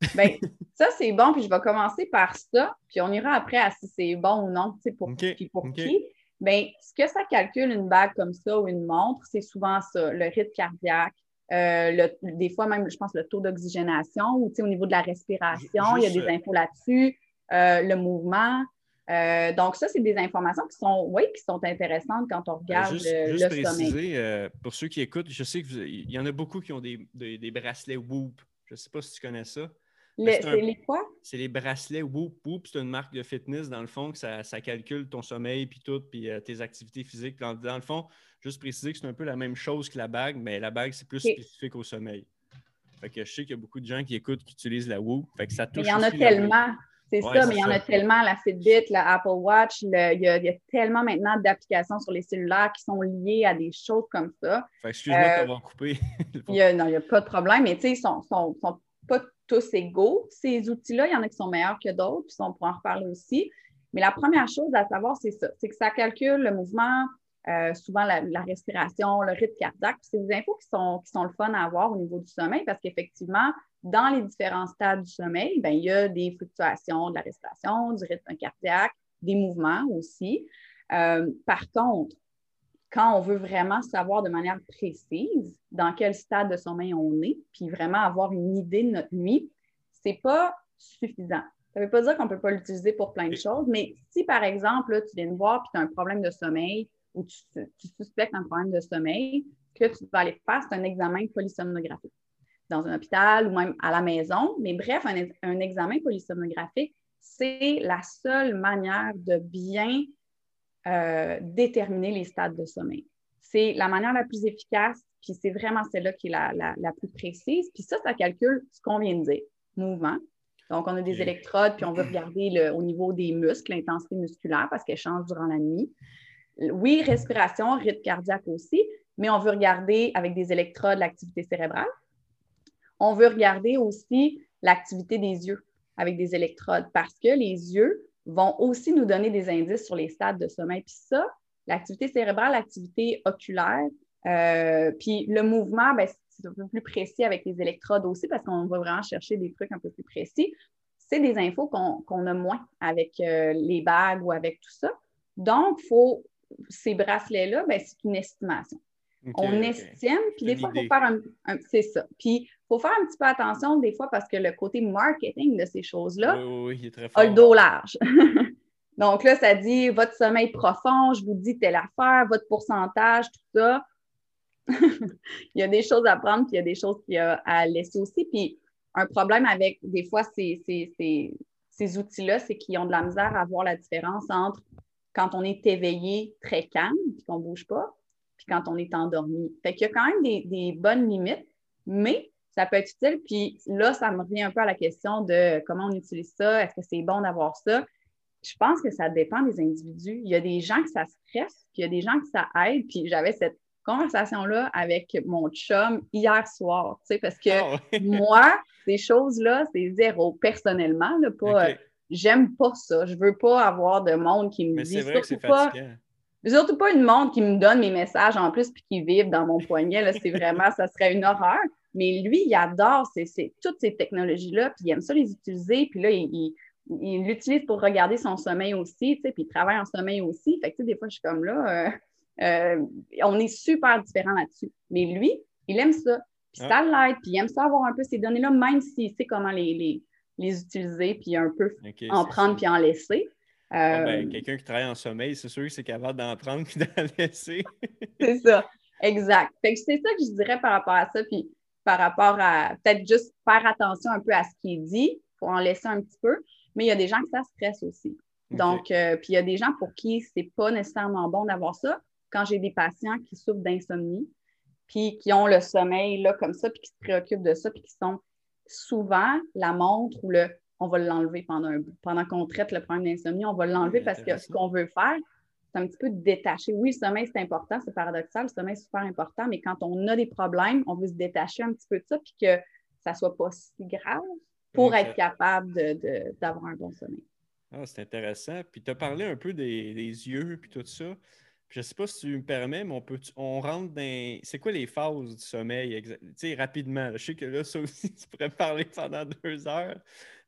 ben, ça, c'est bon, puis je vais commencer par ça, puis on ira après à si c'est bon ou non, pour, pour qui. Bien, ce que ça calcule une bague comme ça ou une montre, c'est souvent ça, le rythme cardiaque, euh, des fois même, je pense, le taux d'oxygénation ou au niveau de la respiration, il y a des infos là-dessus, euh, le mouvement. Euh, donc, ça, c'est des informations qui sont, oui, qui sont intéressantes quand on regarde le, sommeil. pour ceux qui écoutent, je sais qu'il y en a beaucoup qui ont des, des bracelets Whoop. Je ne sais pas si tu connais ça. C'est les quoi? C'est les bracelets Whoop Whoop. C'est une marque de fitness, dans le fond, que ça, calcule ton sommeil, puis tout, puis euh, tes activités physiques. Dans, le fond, juste préciser que c'est un peu la même chose que la bague, mais la bague, c'est plus spécifique au sommeil. Fait que je sais qu'il y a beaucoup de gens qui écoutent, qui utilisent la Whoop. Fait que ça touche Il y en a tellement. C'est ça, mais il y en a tellement, la Fitbit, la Apple Watch, il, y a, tellement maintenant d'applications sur les cellulaires qui sont liées à des choses comme ça. excuse-moi de euh, t'avoir coupé. non, il n'y a pas de problème, mais tu sais, ils sont, sont, sont, pas tous égaux. Ces outils-là, il y en a qui sont meilleurs que d'autres, puis on pourra en reparler aussi. Mais la première chose à savoir, c'est ça, c'est que ça calcule le mouvement, euh, souvent la, respiration, le rythme cardiaque. C'est des infos qui sont, qui sont le fun à avoir au niveau du sommeil parce qu'effectivement, dans les différents stades du sommeil, ben, il y a des fluctuations de la respiration, du rythme cardiaque, des mouvements aussi. Euh, par contre, quand on veut vraiment savoir de manière précise dans quel stade de sommeil on est, puis vraiment avoir une idée de notre nuit, c'est pas suffisant. Ça ne veut pas dire qu'on ne peut pas l'utiliser pour plein de choses, mais si par exemple, tu viens me voir et tu as un problème de sommeil ou tu, suspectes un problème de sommeil, que tu vas aller faire, c'est un examen polysomnographique dans un hôpital ou même à la maison. Mais bref, un, un examen polysomnographique, c'est la seule manière de bien euh, déterminer les stades de sommeil. C'est la manière la plus efficace, puis c'est vraiment celle-là qui est la, la, plus précise. Puis ça, ça calcule ce qu'on vient de dire, mouvement. Donc, on a des électrodes, puis on veut regarder le, au niveau des muscles, l'intensité musculaire, parce qu'elle change durant la nuit. Oui, respiration, rythme cardiaque aussi, mais on veut regarder avec des électrodes l'activité cérébrale. On veut regarder aussi l'activité des yeux avec des électrodes, parce que les yeux vont aussi nous donner des indices sur les stades de sommeil. Puis ça, l'activité cérébrale, l'activité oculaire, euh, puis le mouvement, ben, c'est un peu plus précis avec les électrodes aussi parce qu'on va vraiment chercher des trucs un peu plus précis. C'est des infos qu'on a moins avec euh, les bagues ou avec tout ça. Donc, faut, ces bracelets-là, ben, c'est une estimation. on estime, puis des fois, il faut faire un, c'est ça. Puis, faut faire un petit peu attention des fois parce que le côté marketing de ces choses-là a le dos large. Donc là, ça dit votre sommeil profond, je vous dis telle affaire, votre pourcentage, tout ça. il y a des choses à prendre, puis il y a des choses à laisser aussi. Puis un problème avec des fois ces, ces outils-là, c'est qu'ils ont de la misère à voir la différence entre quand on est éveillé, très calme, puis qu'on ne bouge pas, puis quand on est endormi. Fait qu'il y a quand même des, bonnes limites, mais ça peut être utile. Puis là, ça me revient un peu à la question de comment on utilise ça, est-ce que c'est bon d'avoir ça? Je pense que ça dépend des individus. Il y a des gens que ça stresse, puis il y a des gens que ça aide. Puis j'avais cette conversation-là avec mon chum hier soir, tu sais, parce que ah moi, ces choses-là, c'est zéro. Personnellement, là, pas, j'aime pas ça. Je veux pas avoir de monde qui me Mais dit vrai que c'est pas, surtout pas une monde qui me donne mes messages en plus puis qui vibre dans mon poignet. Là, c'est vraiment, ça serait une horreur. Mais lui, il adore toutes ces technologies-là, puis il aime ça les utiliser. Puis là, il, l'utilise pour regarder son sommeil aussi, tu sais, puis il travaille en sommeil aussi. Fait que, des fois, je suis comme là, euh, euh, on est super différents là-dessus. Mais lui, il aime ça. Puis ça ah. l'aide, puis il aime ça avoir un peu ces données-là, même s'il sait comment les, les, utiliser, puis un peu en prendre, puis en laisser. Ah, ben, euh, quelqu'un qui travaille en sommeil, c'est sûr que c'est capable d'en prendre puis d'en laisser. c'est ça, exact. c'est ça que je dirais par rapport à ça, puis par rapport à peut-être juste faire attention un peu à ce qu'il dit, pour en laisser un petit peu, mais il y a des gens que ça stresse aussi. Donc, euh, puis il y a des gens pour qui c'est pas nécessairement bon d'avoir ça, quand j'ai des patients qui souffrent d'insomnie, puis qui ont le sommeil là, comme ça, puis qui se préoccupent de ça, puis qui sont souvent la montre ou le on va l'enlever pendant un Pendant qu'on traite le problème d'insomnie, on va l'enlever parce que ce qu'on veut faire, c'est un petit peu détacher. Oui, le sommeil, c'est important, c'est paradoxal, le sommeil, c'est super important, mais quand on a des problèmes, on veut se détacher un petit peu de ça, puis que ça ne soit pas si grave pour être capable d'avoir un bon sommeil. Ah, c'est intéressant. Puis tu as parlé un peu des, des yeux, puis tout ça. Je ne sais pas si tu me permets, mais on, peut, on rentre dans. C'est quoi les phases du sommeil? Sais, rapidement? Je sais que là, ça aussi, tu pourrais parler pendant deux heures.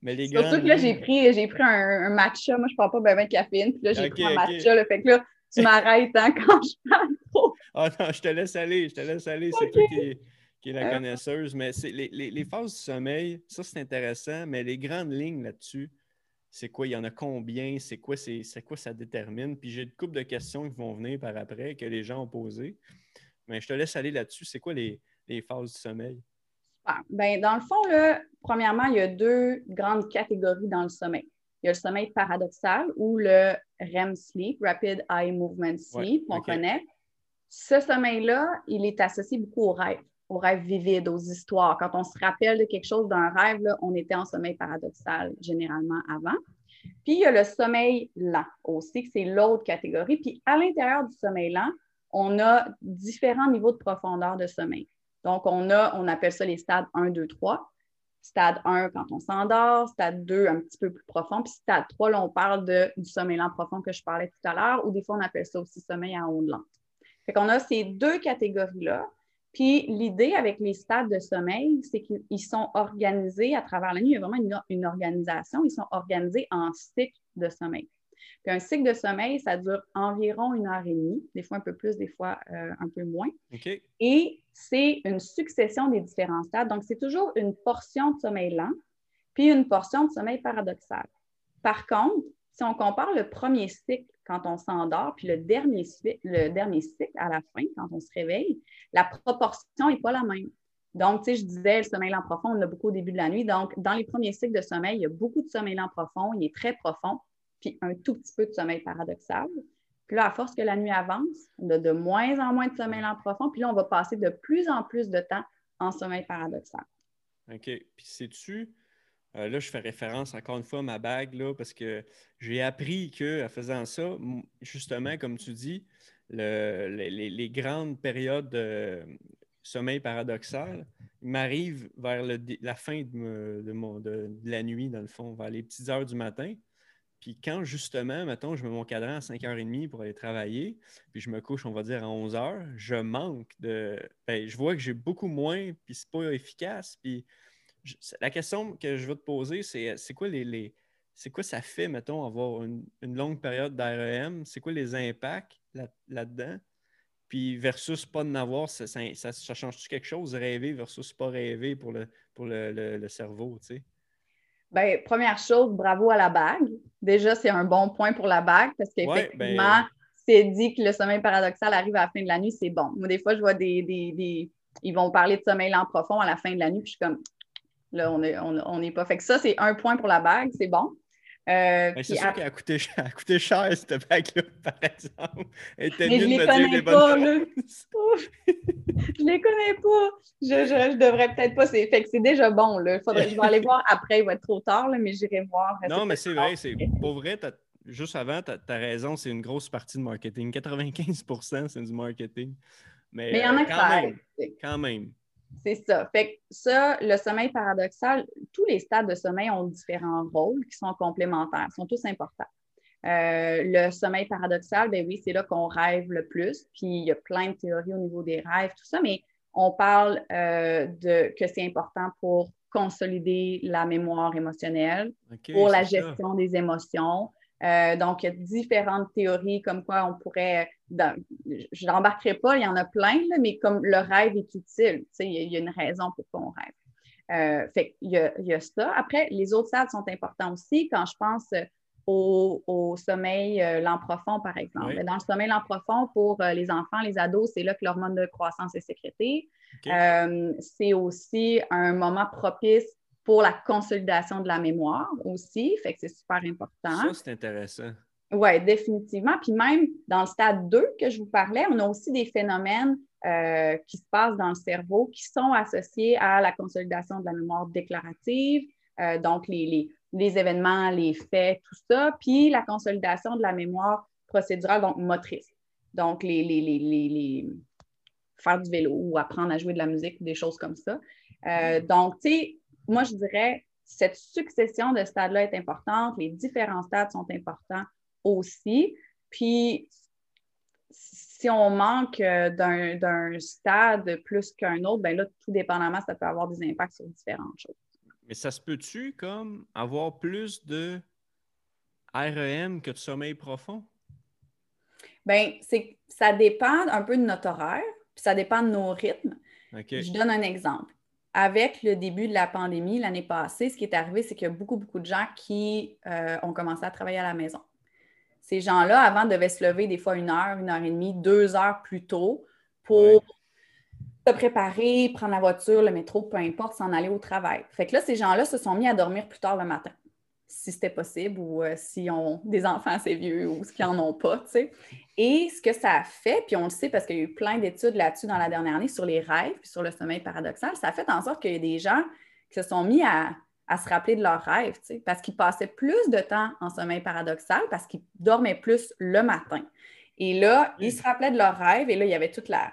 Mais les Surtout que là, j'ai pris, j'ai pris un, matcha. Moi, je ne prends pas bien de caféine. Puis là, j'ai pris un matcha. Le fait que là, tu m'arrêtes hein, quand je parle trop. Ah non, je te laisse aller. Je te laisse aller. C'est toi qui, qui est la connaisseuse. Mais les, les, les phases du sommeil, ça, c'est intéressant. Mais les grandes lignes là-dessus, c'est quoi, il y en a combien, c'est quoi, c'est, quoi ça détermine? Puis j'ai une couple de questions qui vont venir par après que les gens ont posées. Mais je te laisse aller là-dessus. C'est quoi les, phases du sommeil? Ben, dans le fond, là, premièrement, il y a deux grandes catégories dans le sommeil. Il y a le sommeil paradoxal ou le REM sleep, Rapid Eye Movement Sleep, qu'on connaît. Ce sommeil-là, il est associé beaucoup au rêve aux rêves vivides, aux histoires. Quand on se rappelle de quelque chose d'un rêve, on était en sommeil paradoxal généralement avant. Puis il y a le sommeil lent aussi, c'est l'autre catégorie. Puis à l'intérieur du sommeil lent, on a différents niveaux de profondeur de sommeil. Donc, on a, on appelle ça les stades 1, 2, 3. Stade 1 quand on s'endort, stade 2 un petit peu plus profond, puis stade 3, là, on parle de, du sommeil lent profond que je parlais tout à l'heure, ou des fois on appelle ça aussi sommeil à onde lente. Fait qu'on a ces deux catégories-là. Puis l'idée avec les stades de sommeil, c'est qu'ils sont organisés à travers la nuit. Il y a vraiment une, organisation. Ils sont organisés en cycles de sommeil. Puis un cycle de sommeil, ça dure environ une heure et demie, des fois un peu plus, des fois euh, un peu moins. Et c'est une succession des différents stades. Donc, c'est toujours une portion de sommeil lent, puis une portion de sommeil paradoxal. Par contre, si on compare le premier cycle quand on s'endort, puis le dernier, le dernier cycle à la fin, quand on se réveille, la proportion n'est pas la même. Donc, tu sais, je disais, le sommeil lent profond, on l'a beaucoup au début de la nuit. Donc, dans les premiers cycles de sommeil, il y a beaucoup de sommeil lent profond, il est très profond, puis un tout petit peu de sommeil paradoxal. Puis là, à force que la nuit avance, on a de moins en moins de sommeil lent profond, puis là, on va passer de plus en plus de temps en sommeil paradoxal. OK. Puis sais-tu, euh, là, je fais référence encore une fois à ma bague, là, parce que j'ai appris qu'en faisant ça, justement, comme tu dis, les, grandes périodes de sommeil paradoxal m'arrivent vers la fin de, la nuit, dans le fond, vers les petites heures du matin. Puis quand justement, mettons, je mets mon cadran à 5h30 pour aller travailler, puis je me couche, on va dire, à 11h, je manque de. Ben, je vois que j'ai beaucoup moins, puis c'est pas efficace. Puis la question que je veux te poser, c'est c'est quoi les, c'est quoi ça fait, mettons, avoir une, longue période d'REM? C'est quoi les impacts là-dedans? Puis versus pas de n'avoir, ça, ça, change-tu quelque chose, rêver versus pas rêver pour le, pour le, cerveau, tu sais? Bien, première chose, bravo à la bague. Déjà, c'est un bon point pour la bague parce ben, qu'effectivement, c'est dit que le sommeil paradoxal arrive à la fin de la nuit, c'est bon. Moi, des fois, je vois des, des, Ils vont parler de sommeil lent profond à la fin de la nuit, puis je suis comme, Là, on n'est on, pas. Fait que ça, c'est un point pour la bague, c'est bon. Euh, c'est sûr qu'elle a coûté, cher, a coûté cher, cette bague-là, par exemple. Elle était Mais je les connais pas, là. je les connais pas. Je, je, devrais peut-être pas. Fait que c'est déjà bon, là. Faudrait, je vais aller voir après, il va être trop tard, là, mais j'irai voir. Non, mais c'est vrai, c'est pour vrai, juste avant, tu as, raison, c'est une grosse partie de marketing. 95% c'est du marketing. Mais, il y en a euh, quand, même, quand même. C'est ça. Fait que ça, le sommeil paradoxal, tous les stades de sommeil ont différents rôles qui sont complémentaires, sont tous importants. Euh, le sommeil paradoxal, ben oui, c'est là qu'on rêve le plus. Puis il y a plein de théories au niveau des rêves, tout ça, mais on parle euh, de que c'est important pour consolider la mémoire émotionnelle, pour la gestion des émotions, euh, donc, il y a différentes théories comme quoi on pourrait. je n'embarquerai pas, il y en a plein, mais comme le rêve est utile, il y, a une raison pour qu'on rêve. Euh, fait il y, a, il y, a, ça. Après, les autres stades sont importants aussi. Quand je pense au, sommeil euh, lent profond, par exemple. Dans le sommeil lent profond, pour les enfants, les ados, c'est là que l'hormone de croissance est sécrétée. c'est aussi un moment propice pour la consolidation de la mémoire aussi. Fait que c'est super important. Ça, c'est intéressant. Oui, définitivement. Puis même dans le stade 2 que je vous parlais, on a aussi des phénomènes euh, qui se passent dans le cerveau qui sont associés à la consolidation de la mémoire déclarative, euh, donc les, les, événements, les faits, tout ça, puis la consolidation de la mémoire procédurale, donc motrice. Donc, les, les, faire du vélo ou apprendre à jouer de la musique, des choses comme ça. Euh, donc, tu sais, moi, je dirais, cette succession de stades-là est importante. Les différents stades sont importants aussi. Puis, si on manque euh, d'un stade plus qu'un autre, bien là, tout dépendamment, ça peut avoir des impacts sur différentes choses. Mais ça se peut-tu comme avoir plus de REM que de sommeil profond? Bien, ça dépend un peu de notre horaire, puis ça dépend de nos rythmes. Je donne un exemple avec le début de la pandémie l'année passée, ce qui est arrivé, c'est qu'il y a beaucoup, beaucoup de gens qui euh, ont commencé à travailler à la maison. Ces gens-là, avant, devaient se lever des fois une heure, une heure et demie, deux heures plus tôt pour se préparer, prendre la voiture, le métro, peu importe, s'en aller au travail. Fait que là, ces gens-là se sont mis à dormir plus tard le matin, si c'était possible, ou euh, s'ils ont des enfants assez vieux ou s'ils n'en ont pas, tu sais. Et ce que ça a fait, puis on le sait parce qu'il y a eu plein d'études là-dessus dans la dernière année sur les rêves, puis sur le sommeil paradoxal, ça a fait en sorte qu'il y a des gens qui se sont mis à, se rappeler de leurs rêves, parce qu'ils passaient plus de temps en sommeil paradoxal, parce qu'ils dormaient plus le matin. Et là, ils se rappelaient de leurs rêves, et là, il y avait toute la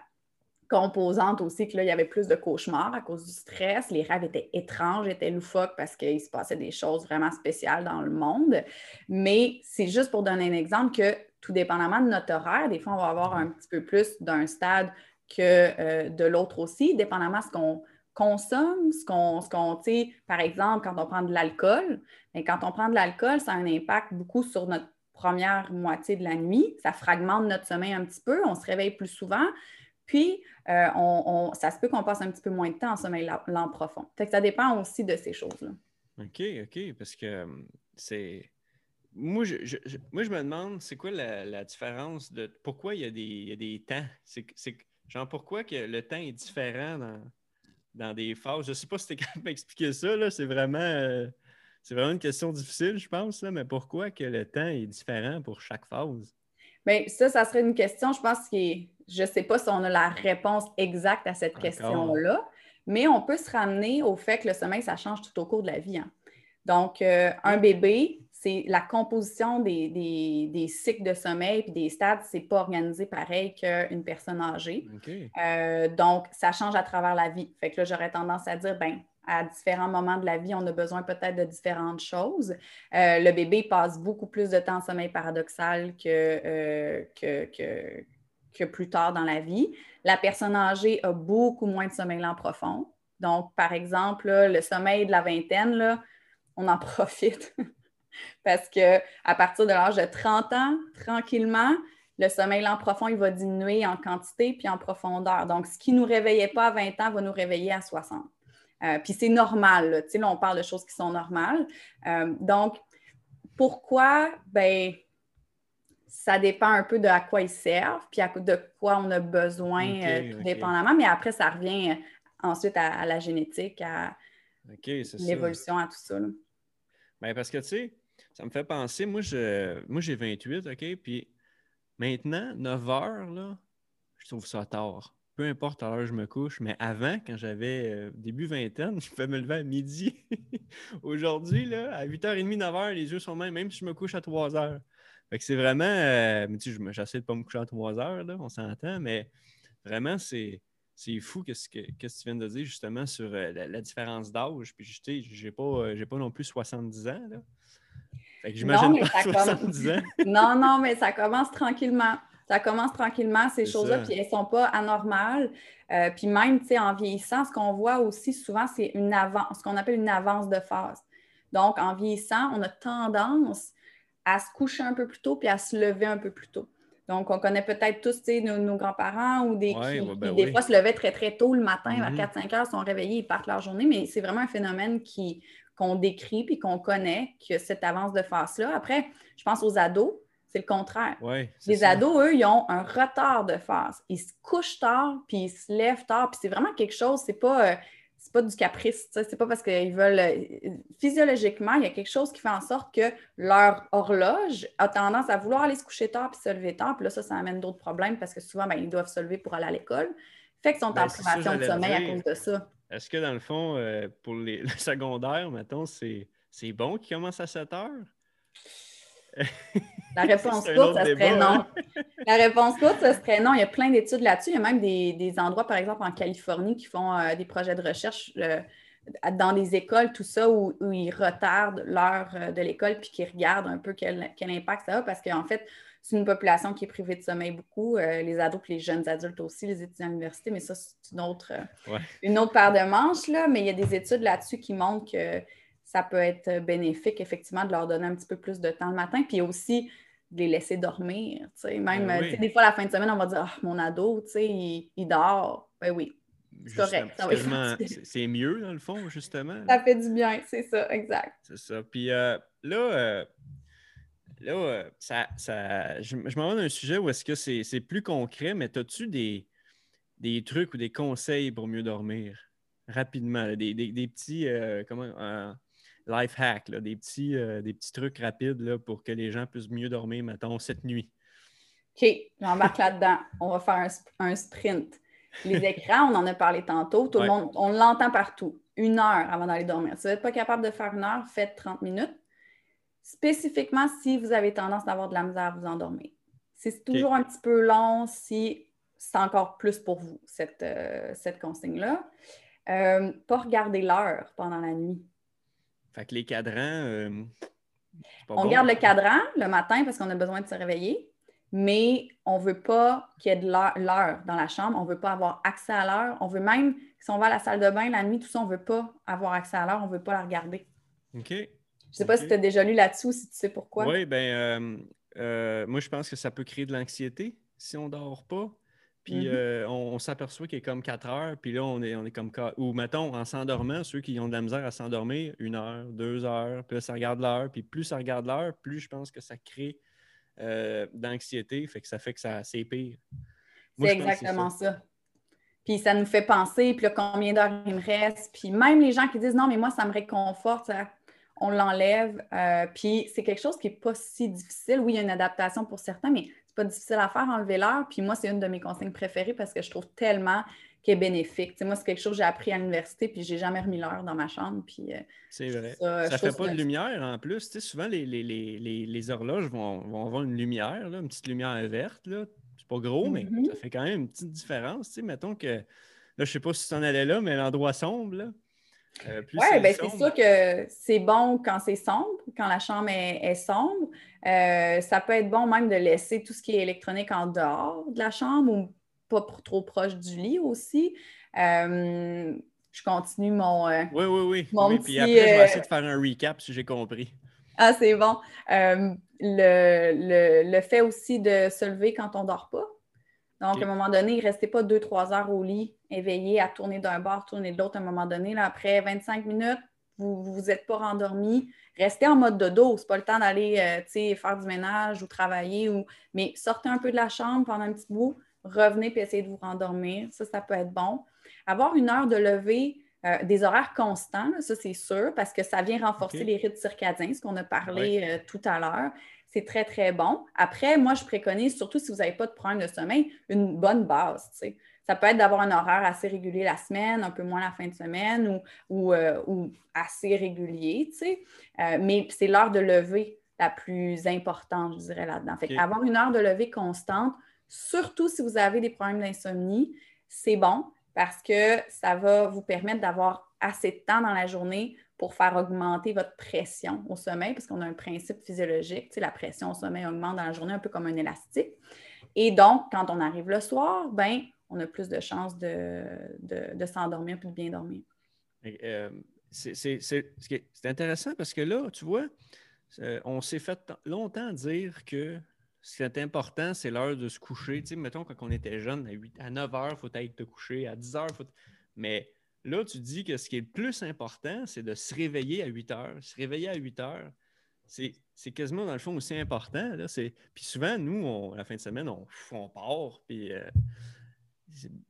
composante aussi, que là, il y avait plus de cauchemars à cause du stress. Les rêves étaient étranges, étaient loufoques parce qu'il se passait des choses vraiment spéciales dans le monde. Mais c'est juste pour donner un exemple que tout dépendamment de notre horaire, des fois, on va avoir un petit peu plus d'un stade que euh, de l'autre aussi, dépendamment de ce qu'on consomme, ce qu'on, ce qu'on par exemple, quand on prend de l'alcool, mais quand on prend de l'alcool, ça a un impact beaucoup sur notre première moitié de la nuit. Ça fragmente notre sommeil un petit peu, on se réveille plus souvent. Puis, euh, on, ça se peut qu'on passe un petit peu moins de temps en sommeil lent profond. Fait que ça dépend aussi de ces choses-là. OK, OK, parce que euh, c'est moi je, moi, je me demande, c'est quoi la, différence de pourquoi il y a des, il y a des temps? C'est, genre pourquoi que le temps est différent dans, des phases? Je ne sais pas si tu es capable d'expliquer ça, là. C'est vraiment, euh, c'est vraiment une question difficile, je pense, là, mais pourquoi que le temps est différent pour chaque phase? Bien, ça, ça serait une question, je pense que je ne sais pas si on a la réponse exacte à cette question-là, mais on peut se ramener au fait que le sommeil, ça change tout au cours de la vie. Hein. Donc, euh, un bébé, c'est la composition des, cycles de sommeil et des stades, c'est pas organisé pareil qu'une personne âgée. Euh, donc, ça change à travers la vie. Fait que là, j'aurais tendance à dire, ben, à différents moments de la vie, on a besoin peut-être de différentes choses. Euh, le bébé passe beaucoup plus de temps en sommeil paradoxal euh, que, que, que, plus tard dans la vie. La personne âgée a beaucoup moins de sommeil lent profond. Donc, par exemple, le sommeil de la vingtaine, là, on en profite parce qu'à partir de l'âge de 30 ans, tranquillement, le sommeil lent profond, il va diminuer en quantité puis en profondeur. Donc, ce qui ne nous réveillait pas à 20 ans va nous réveiller à 60. Euh, puis c'est normal, sais, là, on parle de choses qui sont normales. Euh, donc, pourquoi? Ben, ça dépend un peu de à quoi ils servent, puis de quoi on a besoin, euh, tout dépendamment. Mais après, ça revient ensuite à, la génétique, à l'évolution, à tout ça. Bien, parce que, tu sais, ça me fait penser, moi, je, moi j'ai 28, OK? Puis maintenant, 9 heures, là, je trouve ça tard. Peu importe à l'heure je me couche, mais avant, quand j'avais euh, début vingtaine, je pouvais me lever à midi. Aujourd'hui, là, à 8h30, 9h, les yeux sont même, même si je me couche à 3 heures. Fait que c'est vraiment. Euh, tu sais, j'essaie de ne pas me coucher à 3 heures, là, on s'entend, mais vraiment, c'est. C'est fou ce que, que, tu viens de dire justement sur euh, la, différence d'âge. Puis, je n'ai pas, pas non plus 70 ans. Là. Fait que j'imagine pas 70 ans. non, non, mais ça commence tranquillement. Ça commence tranquillement, ces choses-là, puis elles ne sont pas anormales. Euh, puis même, tu sais, en vieillissant, ce qu'on voit aussi souvent, c'est une avance, ce qu'on appelle une avance de phase. Donc, en vieillissant, on a tendance à se coucher un peu plus tôt puis à se lever un peu plus tôt. Donc, on connaît peut-être tous nos, nos grands-parents ou des qui, ben des fois se levaient très, très tôt le matin, à 4-5 mm-hmm. heures, sont réveillés, ils partent leur journée, mais c'est vraiment un phénomène qui, qu'on décrit puis qu'on connaît, que cette avance de phase-là. Après, je pense aux ados, c'est le contraire. les ados, eux, ils ont un retard de phase. Ils se couchent tard, puis ils se lèvent tard, puis c'est vraiment quelque chose, c'est pas, euh, c'est pas du caprice, c'est pas parce qu'ils veulent... Euh, physiologiquement, il y a quelque chose qui fait en sorte que leur horloge a tendance à vouloir aller se coucher tard puis se lever tard, puis là, ça, ça amène d'autres problèmes parce que souvent, ben, ils doivent se lever pour aller à l'école. Fait qu'ils sont ben, en privation de sommeil à cause de ça. Est-ce que dans le fond, euh, pour les, le secondaire, mettons, c'est, bon qu'ils commencent à 7 heures? La réponse courte, ça serait non. La réponse courte, ça serait non. Il y a plein d'études là-dessus. Il y a même des, endroits, par exemple, en Californie, qui font euh, des projets de recherche euh, dans les écoles, tout ça, où, ils retardent l'heure de l'école puis qui regardent un peu quel, quel impact ça a. Parce qu'en fait, c'est une population qui est privée de sommeil beaucoup, euh, les ados et les jeunes adultes aussi, les étudiants à l'université, mais ça, c'est une autre, euh, une autre paire de manches, là, mais il y a des études là-dessus qui montrent que ça peut être bénéfique, effectivement, de leur donner un petit peu plus de temps le matin, puis aussi de les laisser dormir. Même, ben euh, des fois, la fin de semaine, on va dire ah, mon ado, il, il dort. Ben oui, c'est correct. C'est mieux, dans le fond, justement. Ça fait du bien, c'est ça, exact. C'est ça. Puis là, Là, euh, ça, ça, je, je m'en vais un sujet où est-ce que c'est plus concret, mais as-tu des, des trucs ou des conseils pour mieux dormir rapidement? des, petits euh, comment, euh, life hacks, des, petits, des petits trucs rapides là, pour que les gens puissent mieux dormir, mettons, cette nuit. OK, j'embarque là-dedans. On va faire un, sprint. Les écrans, on en a parlé tantôt. Tout le monde, on l'entend partout. Une heure avant d'aller dormir. Si vous n'êtes pas capable de faire une heure, faites 30 minutes spécifiquement si vous avez tendance à avoir de la misère à vous endormir. C'est toujours un petit peu long si c'est encore plus pour vous, cette, euh, cette consigne-là. Euh, pas regarder l'heure pendant la nuit. Fait que les cadrans. Euh, on garde le cadran le matin parce qu'on a besoin de se réveiller, mais on ne veut pas qu'il y ait de l'heure dans la chambre. On ne veut pas avoir accès à l'heure. On veut même, si on va à la salle de bain la nuit, tout ça, on ne veut pas avoir accès à l'heure. On ne veut pas la regarder. OK. Je ne sais pas si tu as déjà lu là-dessus ou si tu sais pourquoi. Oui, bien, euh, euh, moi, je pense que ça peut créer de l'anxiété si on ne dort pas. Puis mm-hmm. euh, on, s'aperçoit qu'il est comme 4 heures, puis là, on est, on est comme. Ou mettons, en s'endormant, ceux qui ont de la misère à s'endormir, une heure, deux heures, puis là, ça regarde l'heure, puis plus ça regarde l'heure, plus je pense que ça crée d'anxiété, fait que ça fait que ça, c'est pire. C'est exactement ça. Puis ça nous fait penser, puis là, combien d'heures il me reste. Puis même les gens qui disent non, mais moi, ça me réconforte, on l'enlève. Euh, puis c'est quelque chose qui n'est pas si difficile. Oui, il y a une adaptation pour certains, mais c'est pas difficile à faire, enlever l'heure. Puis moi, c'est une de mes consignes préférées parce que je trouve tellement qu'elle est bénéfique. moi, c'est quelque chose que j'ai appris à l'université, puis j'ai jamais remis l'heure dans ma chambre. Puis, euh, c'est vrai. Ça, ne fait pas de lumière en plus. souvent, les, les, horloges vont, avoir une lumière, une petite lumière verte. Là. C'est pas gros, mais mm-hmm. ça fait quand même une petite différence. mettons que, là, je sais pas si tu en allais là, mais l'endroit sombre, là, euh, oui, ben c'est sûr que c'est bon quand c'est sombre, quand la chambre est, sombre. Euh, ça peut être bon même de laisser tout ce qui est électronique en dehors de la chambre ou pas trop proche du lit aussi. Euh, je continue mon. oui, oui, oui. Mon Puis après, je vais essayer de faire un recap si j'ai compris. Ah, c'est bon. Le, le, fait aussi de se lever quand on ne dort pas. Donc, à un moment donné, ne restait pas deux, trois heures au lit, éveillé à tourner d'un bord, tourner de l'autre. À un moment donné, là, après 25 minutes, vous ne vous êtes pas rendormi. Restez en mode dodo. Ce n'est pas le temps d'aller euh, faire du ménage ou travailler. Ou... Mais sortez un peu de la chambre pendant un petit bout, revenez et essayez de vous rendormir. Ça, ça peut être bon. Avoir une heure de lever Euh, des horaires constants, ça c'est sûr, parce que ça vient renforcer les rythmes circadiens, ce qu'on a parlé euh, tout à l'heure. C'est très, très bon. Après, moi, je préconise, surtout si vous n'avez pas de problème de sommeil, une bonne base. Ça peut être d'avoir un horaire assez régulier la semaine, un peu moins la fin de semaine ou, euh, assez régulier, mais c'est l'heure de lever la plus importante, je dirais, là-dedans. Avoir une heure de lever constante, surtout si vous avez des problèmes d'insomnie, c'est bon parce que ça va vous permettre d'avoir assez de temps dans la journée pour faire augmenter votre pression au sommeil, parce qu'on a un principe physiologique, la pression au sommeil augmente dans la journée un peu comme un élastique. Et donc, quand on arrive le soir, ben, on a plus de chances de, de, s'endormir et de bien dormir. Euh, c'est intéressant parce que là, tu vois, euh, on s'est fait longtemps dire que ce qui est important, c'est l'heure de se coucher. Tu sais, mettons, quand on était jeune, à, 8, à 9 heures, il faut être te coucher. À 10 heures, faut. Mais là, tu dis que ce qui est le plus important, c'est de se réveiller à 8 heures. Se réveiller à 8 heures, c'est quasiment, dans le fond, aussi important. Là. Puis souvent, nous, à la fin de semaine, on, on part. Puis euh,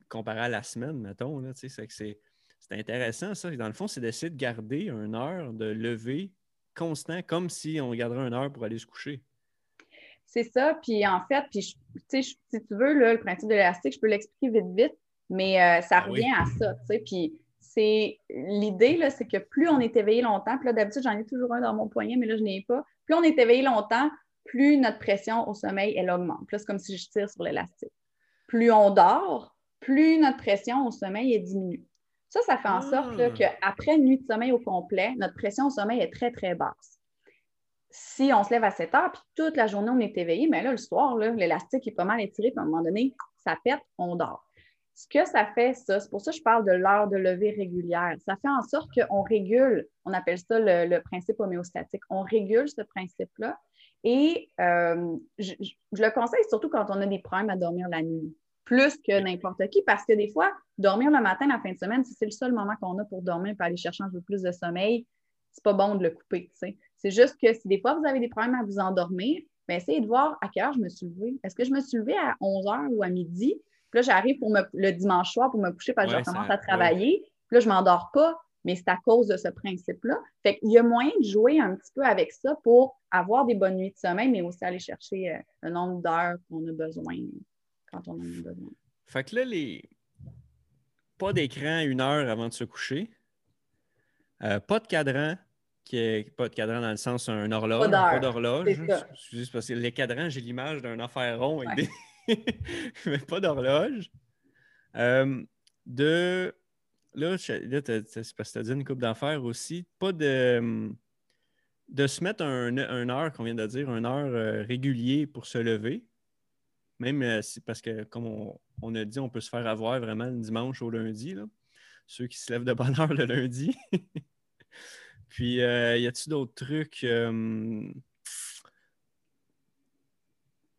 comparé à la semaine, mettons, là, c'est c'est intéressant, ça. Dans le fond, c'est d'essayer de garder une heure de lever constant, comme si on garderait une heure pour aller se coucher. C'est ça. Puis en fait, puis si tu veux, le principe de l'élastique, je peux l'expliquer vite, vite, mais euh, ça ah revient à ça. Puis c'est l'idée, là, c'est que plus on est éveillé longtemps, puis là, d'habitude, j'en ai toujours un dans mon poignet, mais là, je n'ai ai pas. Plus on est éveillé longtemps, plus notre pression au sommeil, elle augmente. Plus comme si je tire sur l'élastique. Plus on dort, plus notre pression au sommeil est diminue. Ça, ça fait en sorte ah. qu'après une nuit de sommeil au complet, notre pression au sommeil est très, très basse si on se lève à 7 heures, puis toute la journée, on est éveillé, mais là, le soir, l'élastique est pas mal étiré, puis à un moment donné, ça pète, on dort. Ce que ça fait, ça, c'est pour ça que je parle de l'heure de lever régulière. Ça fait en sorte qu'on régule, on appelle ça le, principe homéostatique, on régule ce principe-là. Et euh, je, le conseille surtout quand on a des problèmes à dormir la nuit, plus que n'importe qui, parce que des fois, dormir le matin, la fin de semaine, si c'est le seul moment qu'on a pour dormir, pour aller chercher un peu plus de sommeil, c'est pas bon de le couper. C'est juste que si des fois vous avez des problèmes à vous endormir, bien, essayez de voir à quelle heure je me suis levée. Est-ce que je me suis levée à 11 h ou à midi? Puis là, j'arrive pour le dimanche soir pour me coucher parce que je commence à travailler. Puis là, je ne m'endors pas, mais c'est à cause de ce principe-là. Fait qu'il y a moyen de jouer un petit peu avec ça pour avoir des bonnes nuits de sommeil, mais aussi aller chercher euh, le nombre d'heures qu'on a besoin quand on en a besoin. Fait que là, les... pas d'écran une heure avant de se coucher, euh, pas de cadran, qui est pas de cadran dans le sens un horloge, pas d'horloge. parce que les cadrans, j'ai l'image d'un affaire rond mais pas d'horloge. Euh, de là, là c'est parce que tu as dit une coupe d'affaires aussi. Pas de de se mettre un, heure, qu'on vient de dire, une heure euh, régulier pour se lever. Même euh, parce que, comme on, a dit, on peut se faire avoir vraiment le dimanche au lundi. Là. Ceux qui se lèvent de bonne heure le lundi. Puis, euh, y a-t-il d'autres trucs? Euh...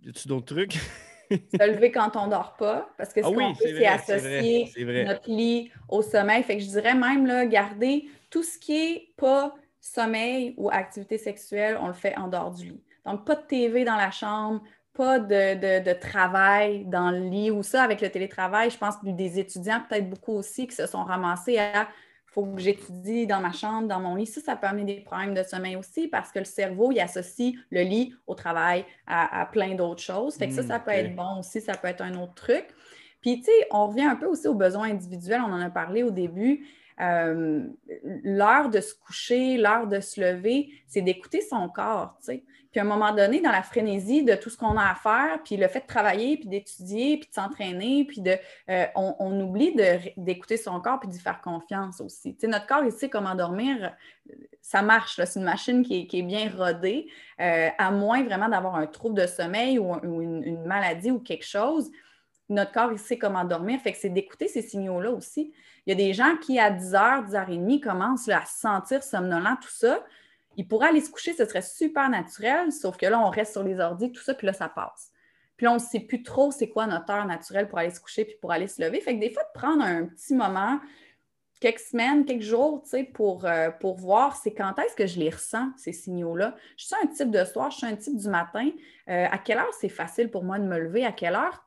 Y a-t-il d'autres trucs? se lever quand on dort pas, parce que ce ah qu'on fait, c'est associer notre lit au sommeil. Fait que je dirais même, là, garder tout ce qui est pas sommeil ou activité sexuelle, on le fait en dehors du lit. Donc, pas de TV dans la chambre, pas de, de, travail dans le lit ou ça avec le télétravail. Je pense que des étudiants, peut-être beaucoup aussi, qui se sont ramassés à faut que j'étudie dans ma chambre, dans mon lit. Ça, ça peut amener des problèmes de sommeil aussi parce que le cerveau, il associe le lit au travail, à, plein d'autres choses. Fait que ça, ça peut être bon aussi, ça peut être un autre truc. Puis, tu sais, on revient un peu aussi aux besoins individuels. On en a parlé au début. Euh, l'heure de se coucher, l'heure de se lever, c'est d'écouter son corps, tu sais. Puis à un moment donné, dans la frénésie de tout ce qu'on a à faire, puis le fait de travailler, puis d'étudier, puis de s'entraîner, puis de, euh, on, oublie d'écouter son corps puis d'y faire confiance aussi. Tu sais, notre corps, il sait comment dormir. Ça marche, c'est une machine qui est, bien rodée, euh, à moins vraiment d'avoir un trouble de sommeil ou, une, maladie ou quelque chose. Notre corps, il sait comment dormir. Fait que c'est d'écouter ces signaux-là aussi. Il y a des gens qui, à 10h, 10h30, commencent à se sentir somnolents, tout ça il pourrait aller se coucher, ce serait super naturel, sauf que là, on reste sur les ordi, tout ça, puis là, ça passe. Puis là, on ne sait plus trop c'est quoi notre heure naturelle pour aller se coucher puis pour aller se lever. Fait que des fois, de prendre un petit moment, quelques semaines, quelques jours, tu sais, pour, euh, pour voir c'est quand est-ce que je les ressens, ces signaux-là. Je suis un type de soir, je suis un type du matin. Euh, à quelle heure c'est facile pour moi de me lever? À quelle heure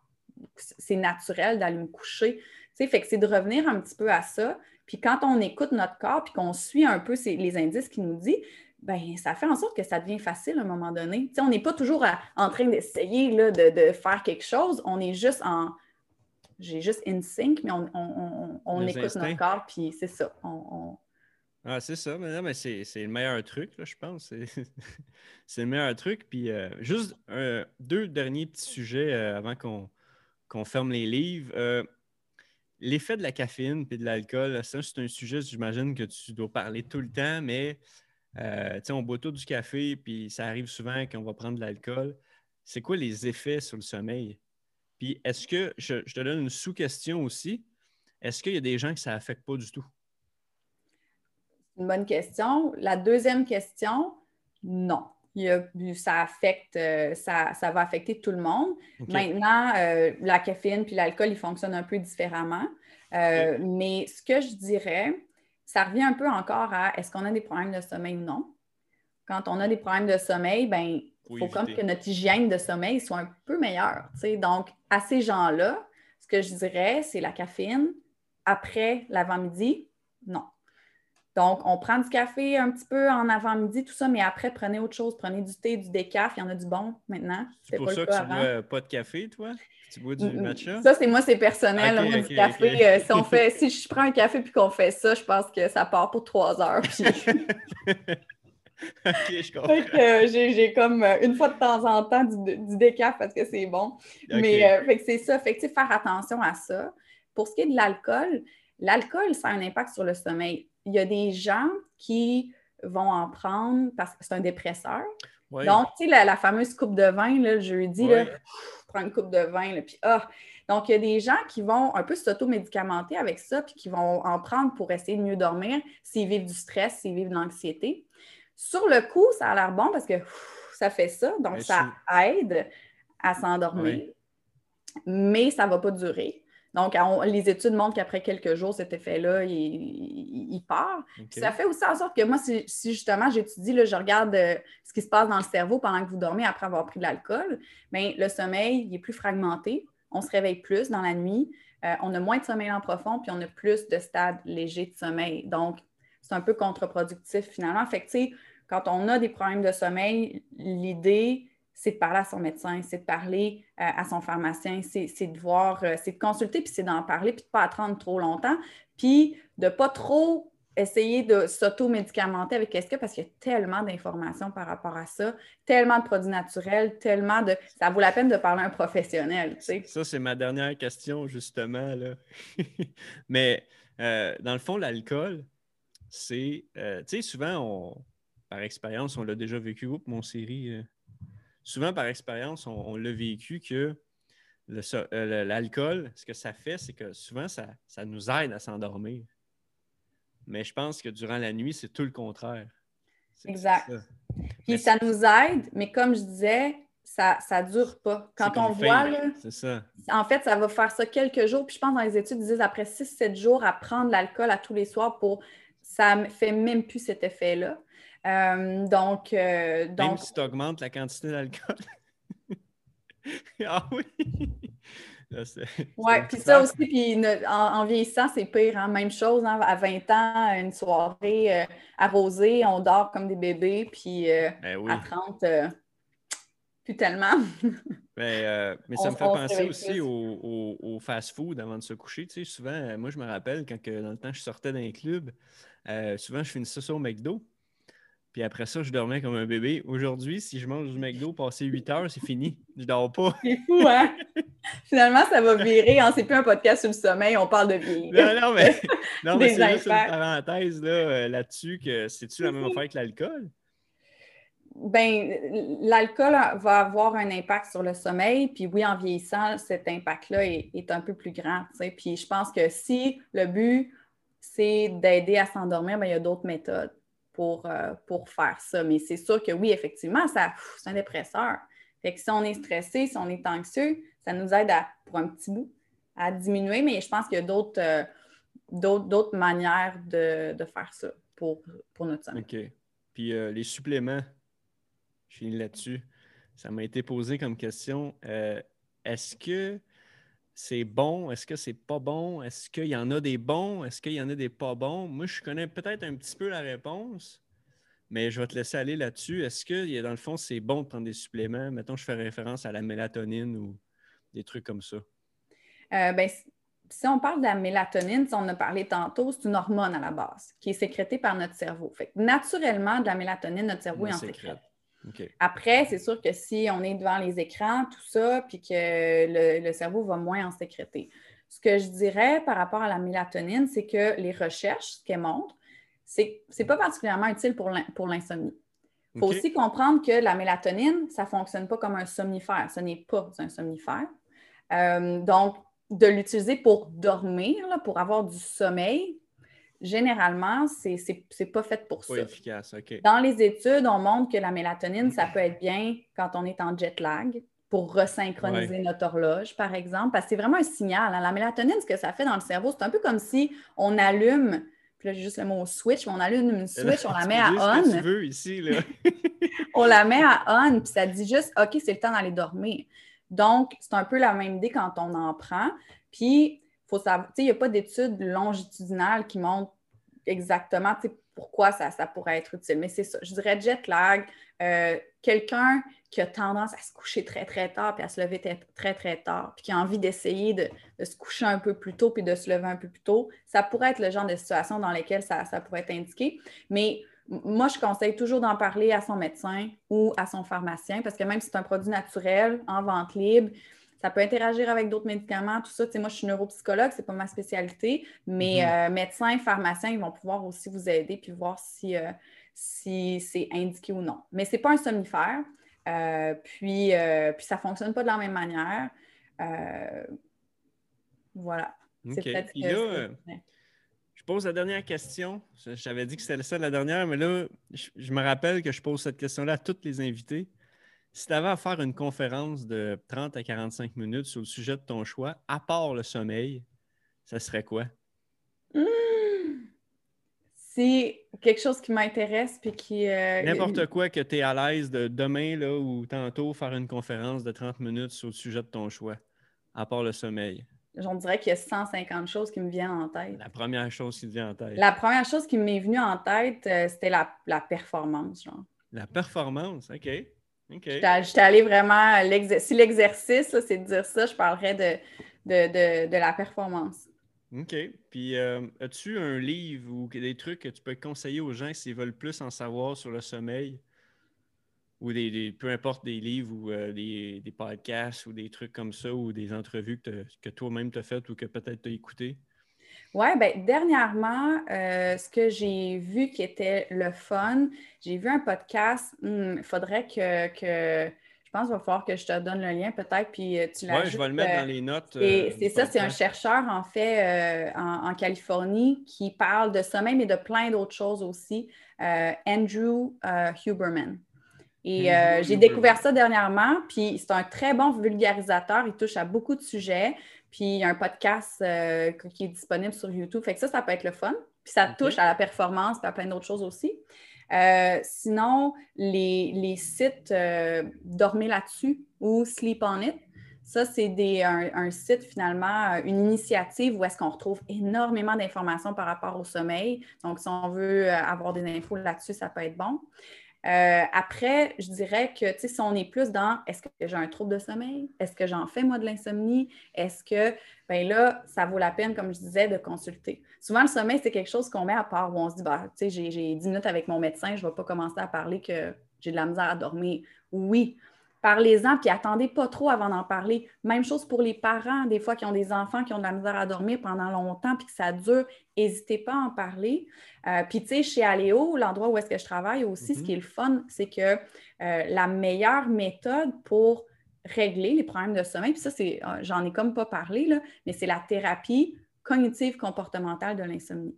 c'est naturel d'aller me coucher? fait que c'est de revenir un petit peu à ça. Puis quand on écoute notre corps, puis qu'on suit un peu les indices qu'il nous dit, ben ça fait en sorte que ça devient facile à un moment donné. on n'est pas toujours en train d'essayer de, de, faire quelque chose, on est juste en. J'ai juste in sync, mais on, écoute notre corps, puis c'est ça. Ah, c'est ça, mais, mais c'est, le meilleur truc, je pense. C'est, le meilleur truc. Puis euh, juste deux derniers petits sujets euh, avant qu'on, ferme les livres. Euh, l'effet de la caféine et de l'alcool, ça, c'est un sujet, j'imagine, que tu dois parler tout le temps, mais euh, on boit tout du café, puis ça arrive souvent qu'on va prendre de l'alcool. C'est quoi les effets sur le sommeil? Puis est-ce que, je, te donne une sous-question aussi, est-ce qu'il y a des gens que ça n'affecte pas du tout? Une bonne question. La deuxième question, non. ça affecte, euh, ça, va affecter tout le monde. Maintenant, euh, la caféine puis l'alcool, ils fonctionnent un peu différemment. Mais ce que je dirais, ça revient un peu encore à est-ce qu'on a des problèmes de sommeil ou non? Quand on a des problèmes de sommeil, ben il faut comme que notre hygiène de sommeil soit un peu meilleure. Donc, à ces gens-là, ce que je dirais, c'est la caféine. Après l'avant-midi, non. Donc, on prend du café un petit peu en avant-midi, tout ça, mais après, prenez autre chose. Prenez du thé, du décaf. Il y en a du bon maintenant. C'est pour ça que tu bois pas de café, toi? Tu bois du matcha? Ça, c'est moi, c'est personnel. moi, du café, euh, si, on fait, si je prends un café puis qu'on fait ça, je pense que ça part pour trois heures. OK, je comprends. Euh, j'ai comme euh, une fois de temps en temps du, du décaf parce que c'est bon. Mais c'est ça. Fait que, faire attention à ça. Pour ce qui est de l'alcool, l'alcool, ça a un impact sur le sommeil il y a des gens qui vont en prendre parce que c'est un dépresseur. Donc, tu sais, la, fameuse coupe de vin, le jeudi, là, prends une coupe de vin, puis ah! Donc, il y a des gens qui vont un peu s'auto-médicamenter avec ça, puis qui vont en prendre pour essayer de mieux dormir s'ils vivent du stress, s'ils vivent de l'anxiété. Sur le coup, ça a l'air bon parce que ça fait ça, donc ça aide à s'endormir, mais ça ne va pas durer. Donc, les études montrent qu'après quelques jours, cet effet-là, il, part. Ça fait aussi en sorte que moi, si, justement j'étudie, je regarde euh, ce qui se passe dans le cerveau pendant que vous dormez après avoir pris de l'alcool, bien, le sommeil il est plus fragmenté. On se réveille plus dans la nuit. Euh, on a moins de sommeil en profond, puis on a plus de stades légers de sommeil. Donc, c'est un peu contre-productif finalement. Fait que, tu sais, quand on a des problèmes de sommeil, l'idée, c'est de parler à son médecin, c'est de parler euh, à son pharmacien, c'est de voir, euh, c'est de consulter, puis c'est d'en parler, puis de ne pas attendre trop longtemps, puis de ne pas trop essayer de s'auto-médicamenter avec qu'est-ce que, parce qu'il y a tellement d'informations par rapport à ça, tellement de produits naturels, tellement de... Ça vaut la peine de parler à un professionnel, tu sais. Ça, c'est ma dernière question, justement, là. Mais, euh, dans le fond, l'alcool, c'est... tu sais, souvent, on, par expérience, on l'a déjà vécu, mon série souvent par expérience, on, l'a vécu que euh, l'alcool, ce que ça fait, c'est que souvent, ça, nous aide à s'endormir. Mais je pense que durant la nuit, c'est tout le contraire. Exact. Puis ça nous aide, mais comme je disais, ça ne dure pas. Quand on voit, ça. en fait, ça va faire ça quelques jours. Puis je pense dans les études, ils disent après 6-7 jours à prendre l'alcool à tous les soirs pour. Ça ne fait même plus cet effet-là. Euh, donc, euh, donc, Même si tu augmentes la quantité d'alcool. ah oui! Oui, puis ça aussi, puis en, vieillissant, c'est pire. Hein? Même chose, hein? à 20 ans, une soirée euh, arrosée, on dort comme des bébés, puis ben à 30, plus tellement. Ben, mais ça me fait penser aussi au, fast-food avant de se coucher. Tu sais, souvent, moi, je me rappelle quand dans le temps, je sortais d'un club, souvent, je finissais ça au McDo. Puis après ça, je dormais comme un bébé. Aujourd'hui, si je mange du McDo, passer 8 heures, c'est fini. Je dors pas. C'est fou, hein? Finalement, ça va virer. Hein? C'est plus un podcast sur le sommeil, on parle de vie. Non, non, mais, non, mais c'est juste une parenthèse euh, là-dessus que c'est-tu la même affaire que l'alcool? Ben, l'alcool va avoir un impact sur le sommeil, puis oui, en vieillissant, cet impact-là est, un peu plus grand. Puis je pense que si le but, c'est d'aider à s'endormir, ben, il y a d'autres méthodes pour, euh, pour faire ça. Mais c'est sûr que oui, effectivement, ça, c'est un dépresseur. Fait que si on est stressé, si on est anxieux, ça nous aide à, pour un petit bout à diminuer, mais je pense qu'il y a d'autres, euh, manières de, faire ça pour, pour notre santé. OK. Puis euh, les suppléments, je finis là-dessus. Ça m'a été posé comme question. est-ce que c'est bon? Est-ce que c'est pas bon? Est-ce qu'il y en a des bons? Est-ce qu'il y en a des pas bons? Moi, je connais peut-être un petit peu la réponse, mais je vais te laisser aller là-dessus. Est-ce que, dans le fond, c'est bon de prendre des suppléments? Mettons, je fais référence à la mélatonine ou des trucs comme ça. Euh, ben, si on parle de la mélatonine, si on a parlé tantôt, c'est une hormone à la base qui est sécrétée par notre cerveau. Fait naturellement, de la mélatonine, notre cerveau en sécrète. Après, c'est sûr que si on est devant les écrans, tout ça, puis que le, cerveau va moins en sécréter. Ce que je dirais par rapport à la mélatonine, c'est que les recherches, ce qu'elles montrent, c'est que ce n'est pas particulièrement utile pour l'insomnie. Il faut aussi comprendre que la mélatonine, ça ne fonctionne pas comme un somnifère. Ce n'est pas un somnifère. Euh, donc, de l'utiliser pour dormir, pour avoir du sommeil, généralement, ce n'est pas fait pour pas efficace, OK. Dans les études, on montre que la mélatonine, ça peut être bien quand on est en jet lag pour resynchroniser notre horloge, par exemple, parce que c'est vraiment un signal. Hein. La mélatonine, ce que ça fait dans le cerveau, c'est un peu comme si on allume, puis là, j'ai juste le mot switch, mais on allume une switch, on la met à on. Ce que tu veux ici, là. on la met à on, puis ça dit juste, OK, c'est le temps d'aller dormir. Donc, c'est un peu la même idée quand on en prend. Puis, faut savoir, il n'y a pas d'études longitudinales qui montrent exactement pourquoi ça, pourrait être utile. Mais c'est ça, je dirais jet lag, euh, quelqu'un qui a tendance à se coucher très, très tard, puis à se lever très, très tard, puis qui a envie d'essayer de, se coucher un peu plus tôt, puis de se lever un peu plus tôt, ça pourrait être le genre de situation dans lesquelles ça, ça pourrait être indiqué. Mais moi, je conseille toujours d'en parler à son médecin ou à son pharmacien parce que même si c'est un produit naturel en vente libre, ça peut interagir avec d'autres médicaments, tout ça. moi, je suis neuropsychologue, ce n'est pas ma spécialité, mais mhm. euh, médecins, pharmaciens, ils vont pouvoir aussi vous aider puis voir si, euh, si c'est indiqué ou non. Mais ce n'est pas un somnifère, euh, puis, puis ça ne fonctionne pas de la même manière. voilà. C'est peut-être je pose la dernière question. J'avais dit que c'était ça la dernière, mais là, je, me rappelle que je pose cette question-là à tous les invités. Si tu avais à faire une conférence de 30 à 45 minutes sur le sujet de ton choix, à part le sommeil, ça serait quoi? Mmh! C'est quelque chose qui m'intéresse puis qui. Euh, N'importe quoi que tu es à l'aise de demain là, ou tantôt faire une conférence de 30 minutes sur le sujet de ton choix, à part le sommeil. J'en dirais qu'il y a 150 choses qui me viennent en tête. La première chose qui te vient en tête. La première chose qui m'est venue en tête, euh, c'était la, performance, genre. La performance, OK. J'étais allée vraiment. Si l'exercice, c'est de dire ça, je parlerais de, de, la performance. OK. Puis, euh, as-tu un livre ou des trucs que tu peux conseiller aux gens s'ils veulent plus en savoir sur le sommeil? ou des, peu importe des livres ou euh, des, podcasts ou des trucs comme ça ou des entrevues que, que toi-même tu as faites ou que peut-être tu as écoutées? Oui, bien, dernièrement, euh, ce que j'ai vu qui était le fun, j'ai vu un podcast. Il hmm, faudrait que, Je pense qu'il va falloir que je te donne le lien peut-être, puis euh, tu l'as. Oui, je vais le mettre dans les notes. c'est ça, c'est un chercheur en fait en, en, Californie qui parle de sommeil, mais de plein d'autres choses aussi. Andrew Huberman. Et euh, j'ai découvert ça dernièrement, puis c'est un très bon vulgarisateur. Il touche à beaucoup de sujets. Puis il y a un podcast euh, qui est disponible sur YouTube. Fait que ça, ça peut être le fun. Puis ça touche à la performance, puis à plein d'autres choses aussi. Euh, sinon, les, sites Dormez là-dessus ou Sleep on It, ça, c'est un, un, site finalement, une initiative où est-ce qu'on retrouve énormément d'informations par rapport au sommeil. Donc, si on veut avoir des infos là-dessus, ça peut être bon. Euh, après, je dirais que si on est plus dans est-ce que j'ai un trouble de sommeil? Est-ce que j'en fais moi de l'insomnie? Est-ce que, bien là, ça vaut la peine, comme je disais, de consulter? Souvent, le sommeil, c'est quelque chose qu'on met à part où on se dit, bah, tu sais, j'ai 10 minutes avec mon médecin, je ne vais pas commencer à parler que j'ai de la misère à dormir. Oui, Parlez-en, puis attendez pas trop avant d'en parler. Même chose pour les parents, des fois qui ont des enfants qui ont de la misère à dormir pendant longtemps, puis que ça dure, n'hésitez pas à en parler. Euh, puis tu sais, chez Aléo, l'endroit où est-ce que je travaille aussi, ce mhm. qui est le fun, c'est que euh, la meilleure méthode pour régler les problèmes de sommeil, puis ça, c'est, euh, j'en ai comme pas parlé, là, mais c'est la thérapie cognitive comportementale de l'insomnie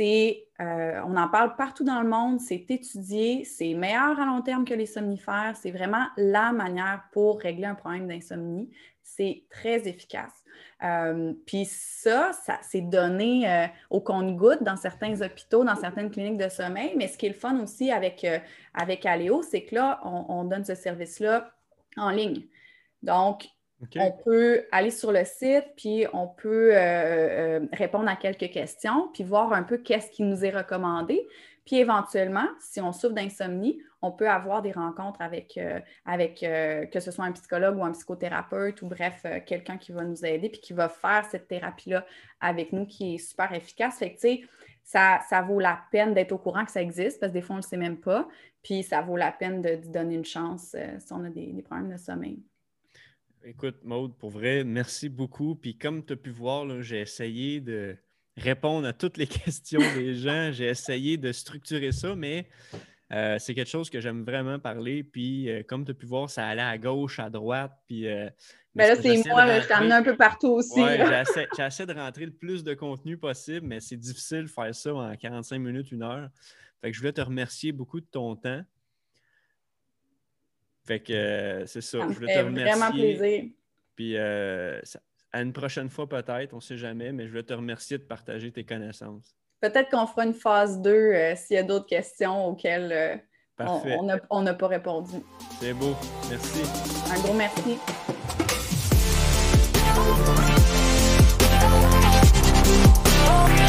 euh, on en parle partout dans le monde, c'est étudié, c'est meilleur à long terme que les somnifères, c'est vraiment la manière pour régler un problème d'insomnie. C'est très efficace. Euh, puis ça, c'est donné euh, au compte-goutte dans certains hôpitaux, dans certaines cliniques de sommeil, mais ce qui est le fun aussi avec, avec Aléo, c'est que là, on, donne ce service-là en ligne. Donc, On peut aller sur le site, puis on peut répondre à quelques questions, puis voir un peu qu'est-ce qui nous est recommandé. Puis éventuellement, si on souffre d'insomnie, on peut avoir des rencontres avec, euh, euh, que ce soit un psychologue ou un psychothérapeute ou bref, euh, quelqu'un qui va nous aider puis qui va faire cette thérapie-là avec nous qui est super efficace. Fait que, tu sais, ça, ça, vaut la peine d'être au courant que ça existe parce que des fois, on ne le sait même pas. Puis ça vaut la peine de, donner une chance si on a des problèmes de sommeil. Écoute, Maude, pour vrai, merci beaucoup. Puis comme tu as pu voir, j'ai essayé de répondre à toutes les questions des gens. J'ai essayé de structurer ça, mais euh, c'est quelque chose que j'aime vraiment parler. Puis, euh, comme tu as pu voir, ça allait à gauche, à droite. Puis, euh, ben là, c'est moi, je t'amène un peu partout aussi. Ouais, j'essaie de rentrer le plus de contenu possible, mais c'est difficile de faire ça en 45 minutes, une heure. Fait que je voulais te remercier beaucoup de ton temps. Fait que euh, c'est ça. je voulais te remercier. vraiment plaisir. Puis euh, à une prochaine fois, peut-être, on ne sait jamais, mais je voulais te remercier de partager tes connaissances. Peut-être qu'on fera une phase 2 euh, s'il y a d'autres questions auxquelles on n'a pas répondu. C'est beau. Merci. Un gros merci. Oh,